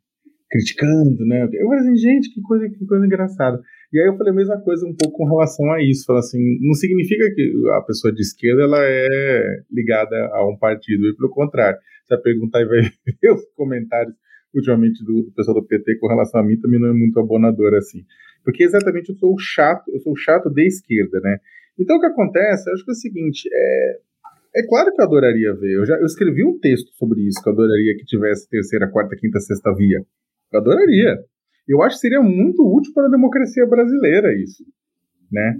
criticando, né? Eu falei assim, gente, que coisa, que coisa engraçada. E aí eu falei a mesma coisa um pouco com relação a isso. Falei assim, não significa que a pessoa de esquerda ela é ligada a um partido, e pelo contrário. Se você perguntar e vai ver os comentários ultimamente do, do pessoal do PT com relação a mim, também não é muito abonador assim. Porque exatamente eu sou o chato, eu sou o chato de esquerda, né? Então o que acontece, eu acho que é o seguinte, é, é claro que eu adoraria ver. Eu já eu escrevi um texto sobre isso, que eu adoraria que tivesse terceira, quarta, quinta, sexta via. Eu adoraria. Eu acho que seria muito útil para a democracia brasileira isso. né?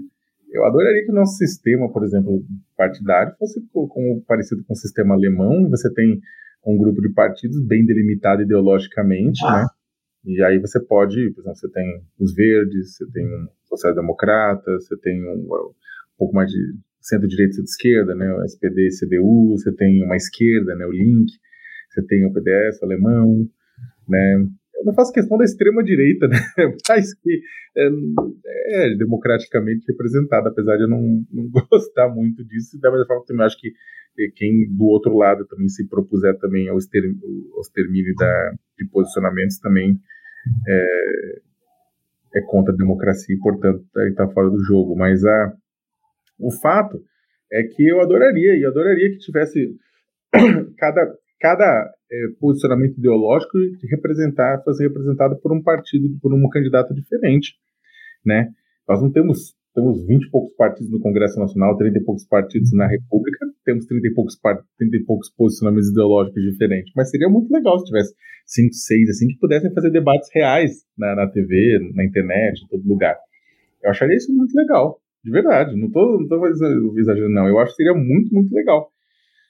Eu adoraria que o nosso sistema, por exemplo, partidário, fosse como parecido com o sistema alemão. Você tem um grupo de partidos bem delimitado ideologicamente, ah. né? E aí você pode, por exemplo, você tem os verdes, você tem um social-democrata, você tem um, um, pouco mais de centro-direita e centro-esquerda, né? O SPD, CDU, você tem uma esquerda, né? O Link, você tem o PDS, o alemão, né? Eu não faço questão da extrema-direita, né? Mas que é, é, democraticamente representada, apesar de eu não, não gostar muito disso. Da mesma forma, também acho que quem do outro lado também se propuser também ao extermínio da, de posicionamentos também é, é contra a democracia e, portanto, está tá fora do jogo. Mas a, o fato é que eu adoraria, e adoraria que tivesse cada, cada é, posicionamento ideológico representar, fosse representado por um partido, por um candidato diferente, né? Nós não temos temos 20 e poucos partidos no Congresso Nacional, 30 e poucos partidos na República, temos 30 e poucos, 30 e poucos posicionamentos ideológicos diferentes. Mas seria muito legal se tivesse 5, 6, assim, que pudessem fazer debates reais na, na TV, na internet, em todo lugar. Eu acharia isso muito legal, de verdade. Não estou não tô exagerando, não. Eu acho que seria muito, muito legal.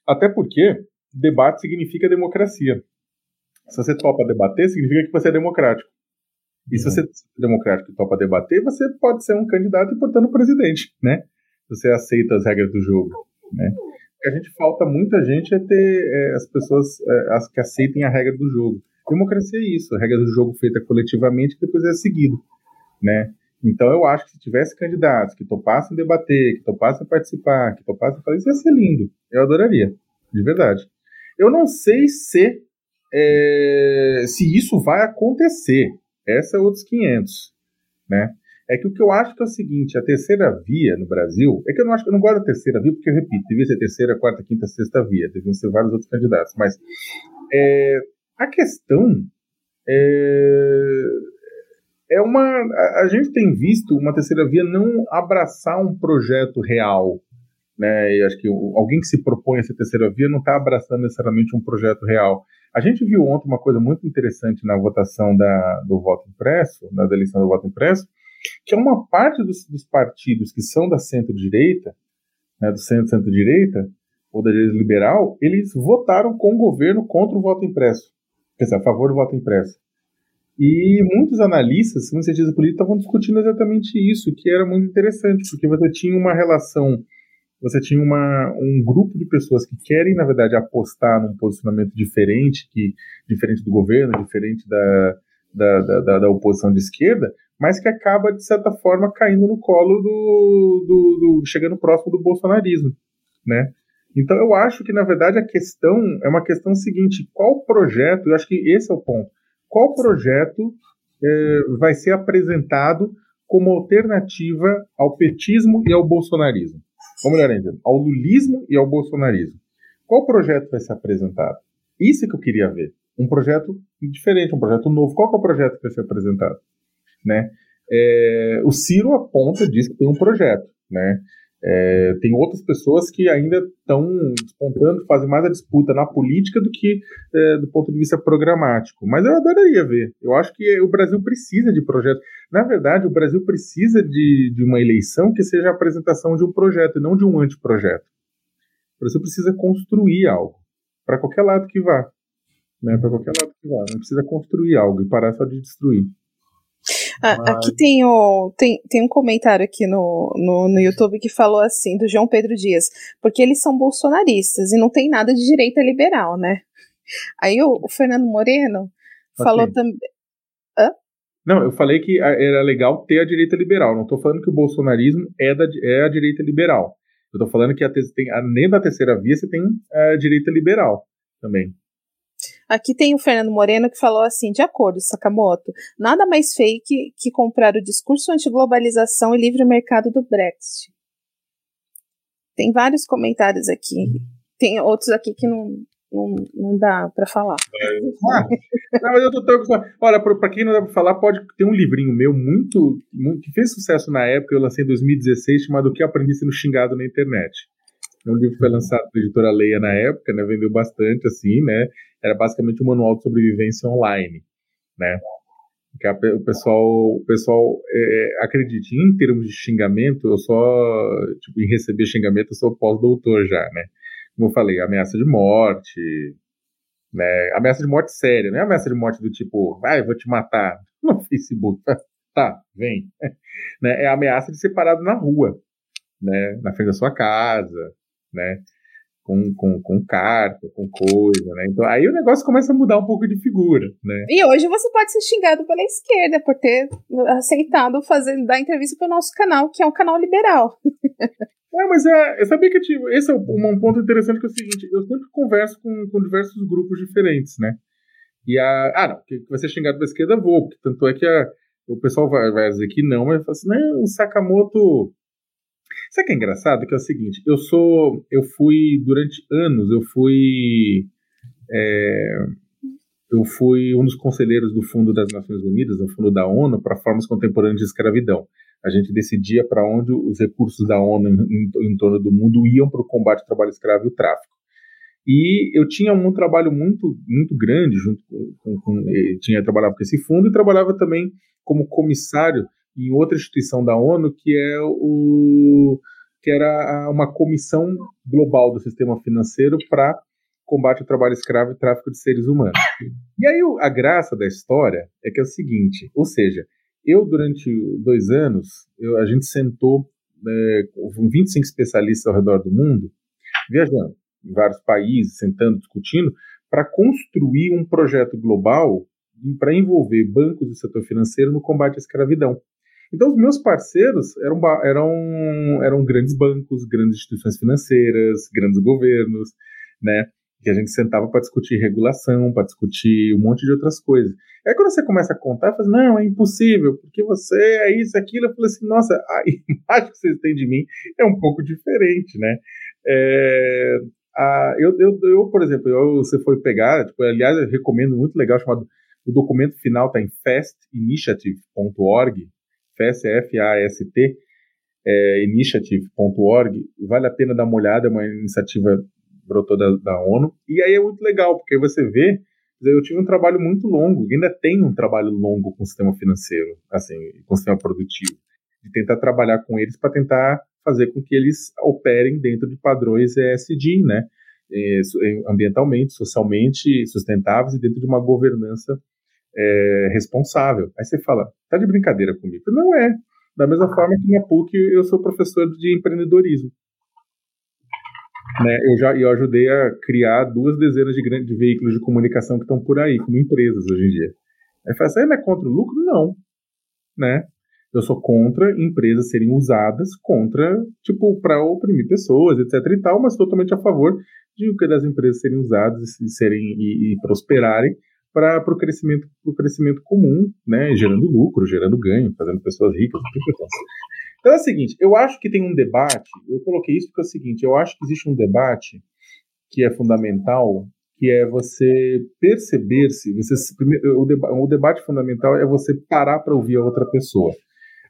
Até porque debate significa democracia. Se você topa debater, significa que você é democrático. E se uhum. você é democrático e topa debater, você pode ser um candidato e, portanto, presidente, né? Você aceita as regras do jogo, né? Que a gente falta muita gente é ter é, as pessoas é, as que aceitem a regra do jogo. Democracia é isso, a regra do jogo feita coletivamente que depois é seguido, né? Então eu acho que se tivesse candidatos que topassem debater, que topassem participar, que topassem fazer isso, ia ser lindo. Eu adoraria, de verdade. Eu não sei se é, se isso vai acontecer. Essa é outros 500, né? É que o que eu acho que é o seguinte, a terceira via no Brasil, é que eu não acho que eu não gosto da terceira via, porque eu repito, devia ser terceira, quarta, quinta, sexta via, deviam ser vários outros candidatos, mas é, a questão é, é uma. A, gente tem visto uma terceira via não abraçar um projeto real, né? E acho que alguém que se propõe a ser terceira via não está abraçando necessariamente um projeto real. A gente viu ontem uma coisa muito interessante na votação da, do voto impresso, na eleição do voto impresso, que é uma parte dos, dos partidos que são da centro-direita, né, do centro-centro-direita, ou da direita liberal, eles votaram com o governo contra o voto impresso, quer dizer, a favor do voto impresso. E muitos analistas, muitos cientistas políticos estavam discutindo exatamente isso, que era muito interessante, porque você tinha uma relação você tinha uma, um grupo de pessoas que querem, na verdade, apostar num posicionamento diferente, que diferente do governo, diferente da, da, da, da oposição de esquerda, mas que acaba, de certa forma, caindo no colo do, do, do, chegando próximo do bolsonarismo, né? Então eu acho que, na verdade, a questão é uma questão seguinte, qual projeto, eu acho que esse é o ponto, qual projeto é, vai ser apresentado como alternativa ao petismo e ao bolsonarismo? ou melhor ainda, ao lulismo e ao bolsonarismo. Qual projeto vai ser apresentado? Isso é que eu queria ver. Um projeto diferente, um projeto novo. Qual é o projeto que vai ser apresentado? Né? É, o Ciro aponta, diz que tem um projeto. Né? É, tem outras pessoas que ainda estão despontando, fazem mais a disputa na política do que é, do ponto de vista programático. Mas eu adoraria ver. Eu acho que o Brasil precisa de projetos. Na verdade, o Brasil precisa de, de uma eleição que seja a apresentação de um projeto e não de um anteprojeto. O Brasil precisa construir algo, para qualquer lado que vá. Né, para qualquer lado que vá. Não precisa construir algo e parar só de destruir. Ah, Mas... Aqui tem, o, tem, tem um comentário aqui no, no, no YouTube que falou assim, do João Pedro Dias, porque eles são bolsonaristas e não tem nada de direita liberal, né? Aí o, o Fernando Moreno okay. falou também. Não, eu falei que era legal ter a direita liberal. Não estou falando que o bolsonarismo é, da, é a direita liberal. Eu estou falando que a, tem, além da terceira via, você tem a direita liberal também. Aqui tem o Fernando Moreno que falou assim: de acordo, Sakamoto, nada mais fake que comprar o discurso anti-globalização e livre mercado do Brexit. Tem vários comentários aqui. Tem outros aqui que não, não, não dá para falar. Ah, não, eu tô, tô, olha, para quem não dá para falar, pode ter um livrinho meu muito, muito, que fez sucesso na época, eu lancei em 2016, chamado O que aprendi sendo xingado na internet. É um livro foi lançado pela editora Leia na época, né? Vendeu bastante, assim, né? Era basicamente um manual de sobrevivência online, né? Que a, o pessoal, o pessoal é, acredite, em termos de xingamento, eu só, tipo, em receber xingamento, eu sou pós-doutor já, né? Como eu falei, ameaça de morte, né? Ameaça de morte séria, não é ameaça de morte do tipo, vai, vou te matar no Facebook. Tá, vem. né? É ameaça de ser parado na rua, né? Na frente da sua casa, né? com, com, com carta, com coisa, né? Então aí o negócio começa a mudar um pouco de figura, né? E hoje você pode ser xingado pela esquerda por ter aceitado fazer dar entrevista para o nosso canal, que é um canal liberal. É, mas é, eu sabia que tipo, esse é um, um, ponto interessante que é o seguinte, eu sempre converso com, com diversos grupos diferentes, né? E a. Ah, não, que vai ser xingado pela esquerda, vou, porque tanto é que a, o pessoal vai, vai dizer que não, mas fala assim, não, o Sakamoto Sabe o que é engraçado? Que é o seguinte, eu sou, eu fui durante anos, eu fui, é, eu fui um dos conselheiros do Fundo das Nações Unidas, o Fundo da ONU para formas contemporâneas de escravidão. A gente decidia para onde os recursos da ONU em, em, torno do mundo iam para o combate ao trabalho escravo e o tráfico. E eu tinha um trabalho muito, muito grande junto com, com, com tinha trabalhava com esse fundo e trabalhava também como comissário em outra instituição da ONU, que é o que era uma comissão global do sistema financeiro para combate ao trabalho escravo e tráfico de seres humanos. E aí a graça da história é que é o seguinte, ou seja, eu durante dois anos, eu, a gente sentou é, com 25 especialistas ao redor do mundo, viajando em vários países, sentando, discutindo, para construir um projeto global para envolver bancos do setor financeiro no combate à escravidão. Então, os meus parceiros eram, eram, eram grandes bancos, grandes instituições financeiras, grandes governos, né? Que a gente sentava para discutir regulação, para discutir um monte de outras coisas. Aí, quando você começa a contar, eu falo, assim, não, é impossível, porque você é isso, aquilo. Eu falei assim, nossa, a imagem que vocês têm de mim é um pouco diferente, né? É, a, eu, eu, eu, por exemplo, eu, você foi pegar, tipo, aliás, eu recomendo muito legal, chamado o documento final está em festinitiative.org, FAST, é, initiative.org, vale a pena dar uma olhada, é uma iniciativa brotou da, da ONU, e aí é muito legal, porque você vê, eu tive um trabalho muito longo, ainda tenho um trabalho longo com o sistema financeiro, assim, com o sistema produtivo, de tentar trabalhar com eles para tentar fazer com que eles operem dentro de padrões ESG, né, é, ambientalmente, socialmente sustentáveis e dentro de uma governança é, responsável. Aí você fala, tá de brincadeira comigo? Não é. Da mesma forma que na PUC eu sou professor de empreendedorismo. Né, eu já eu ajudei a criar duas dezenas de grandes veículos de comunicação que estão por aí, como empresas hoje em dia. Aí fala assim, não é contra o lucro? Não. Né? Eu sou contra empresas serem usadas contra, tipo, para oprimir pessoas, etc e tal, mas totalmente a favor de que das empresas serem usadas e serem e, e prosperarem para o crescimento, pro crescimento comum, né, gerando lucro, gerando ganho, fazendo pessoas ricas. Então é o seguinte, eu acho que tem um debate, eu coloquei isso porque é o seguinte, eu acho que existe um debate que é fundamental, que é você perceber-se, você, o, deba, o debate fundamental é você parar para ouvir a outra pessoa.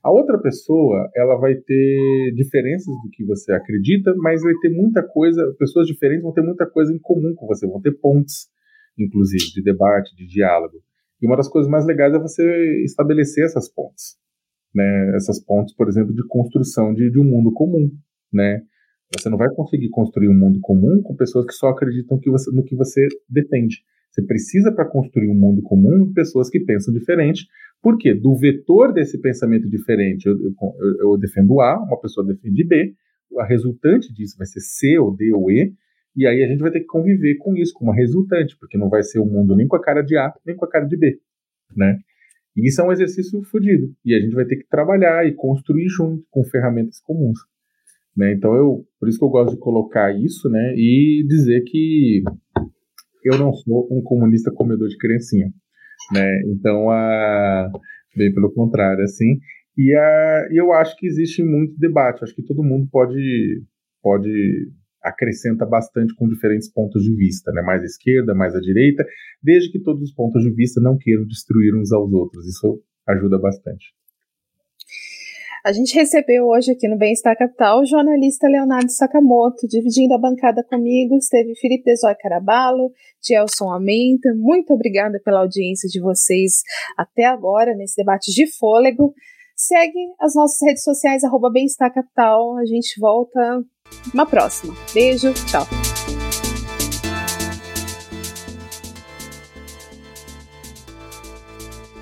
A outra pessoa, ela vai ter diferenças do que você acredita, mas vai ter muita coisa, pessoas diferentes vão ter muita coisa em comum com você, vão ter pontes inclusive, de debate, de diálogo. E uma das coisas mais legais é você estabelecer essas pontes. Né? Essas pontes, por exemplo, de construção de, de um mundo comum. Né? Você não vai conseguir construir um mundo comum com pessoas que só acreditam que você, no que você defende. Você precisa, para construir um mundo comum, pessoas que pensam diferente. Por quê? Do vetor desse pensamento diferente, eu, eu, eu defendo A, uma pessoa defende B, a resultante disso vai ser C, ou D, ou E, e aí a gente vai ter que conviver com isso, com uma resultante, porque não vai ser o mundo nem com a cara de A, nem com a cara de B, né? E isso é um exercício fodido. E a gente vai ter que trabalhar e construir junto com ferramentas comuns. Né? Então eu, por isso que eu gosto de colocar isso, né? E dizer que eu não sou um comunista comedor de criancinha, né? Então a bem pelo contrário, assim. E a, eu acho que existe muito debate. Acho que todo mundo pode pode acrescenta bastante com diferentes pontos de vista, né? mais à esquerda, mais à direita, desde que todos os pontos de vista não queiram destruir uns aos outros. Isso ajuda bastante. A gente recebeu hoje aqui no Bem-Estar Capital o jornalista Leonardo Sakamoto, dividindo a bancada comigo, esteve Felipe Desoy Carabalo, Gelson Amenta. Muito obrigada pela audiência de vocês até agora nesse debate de fôlego. Segue as nossas redes sociais, arroba Bem-Estar Capital. A gente volta uma próxima. Beijo, tchau.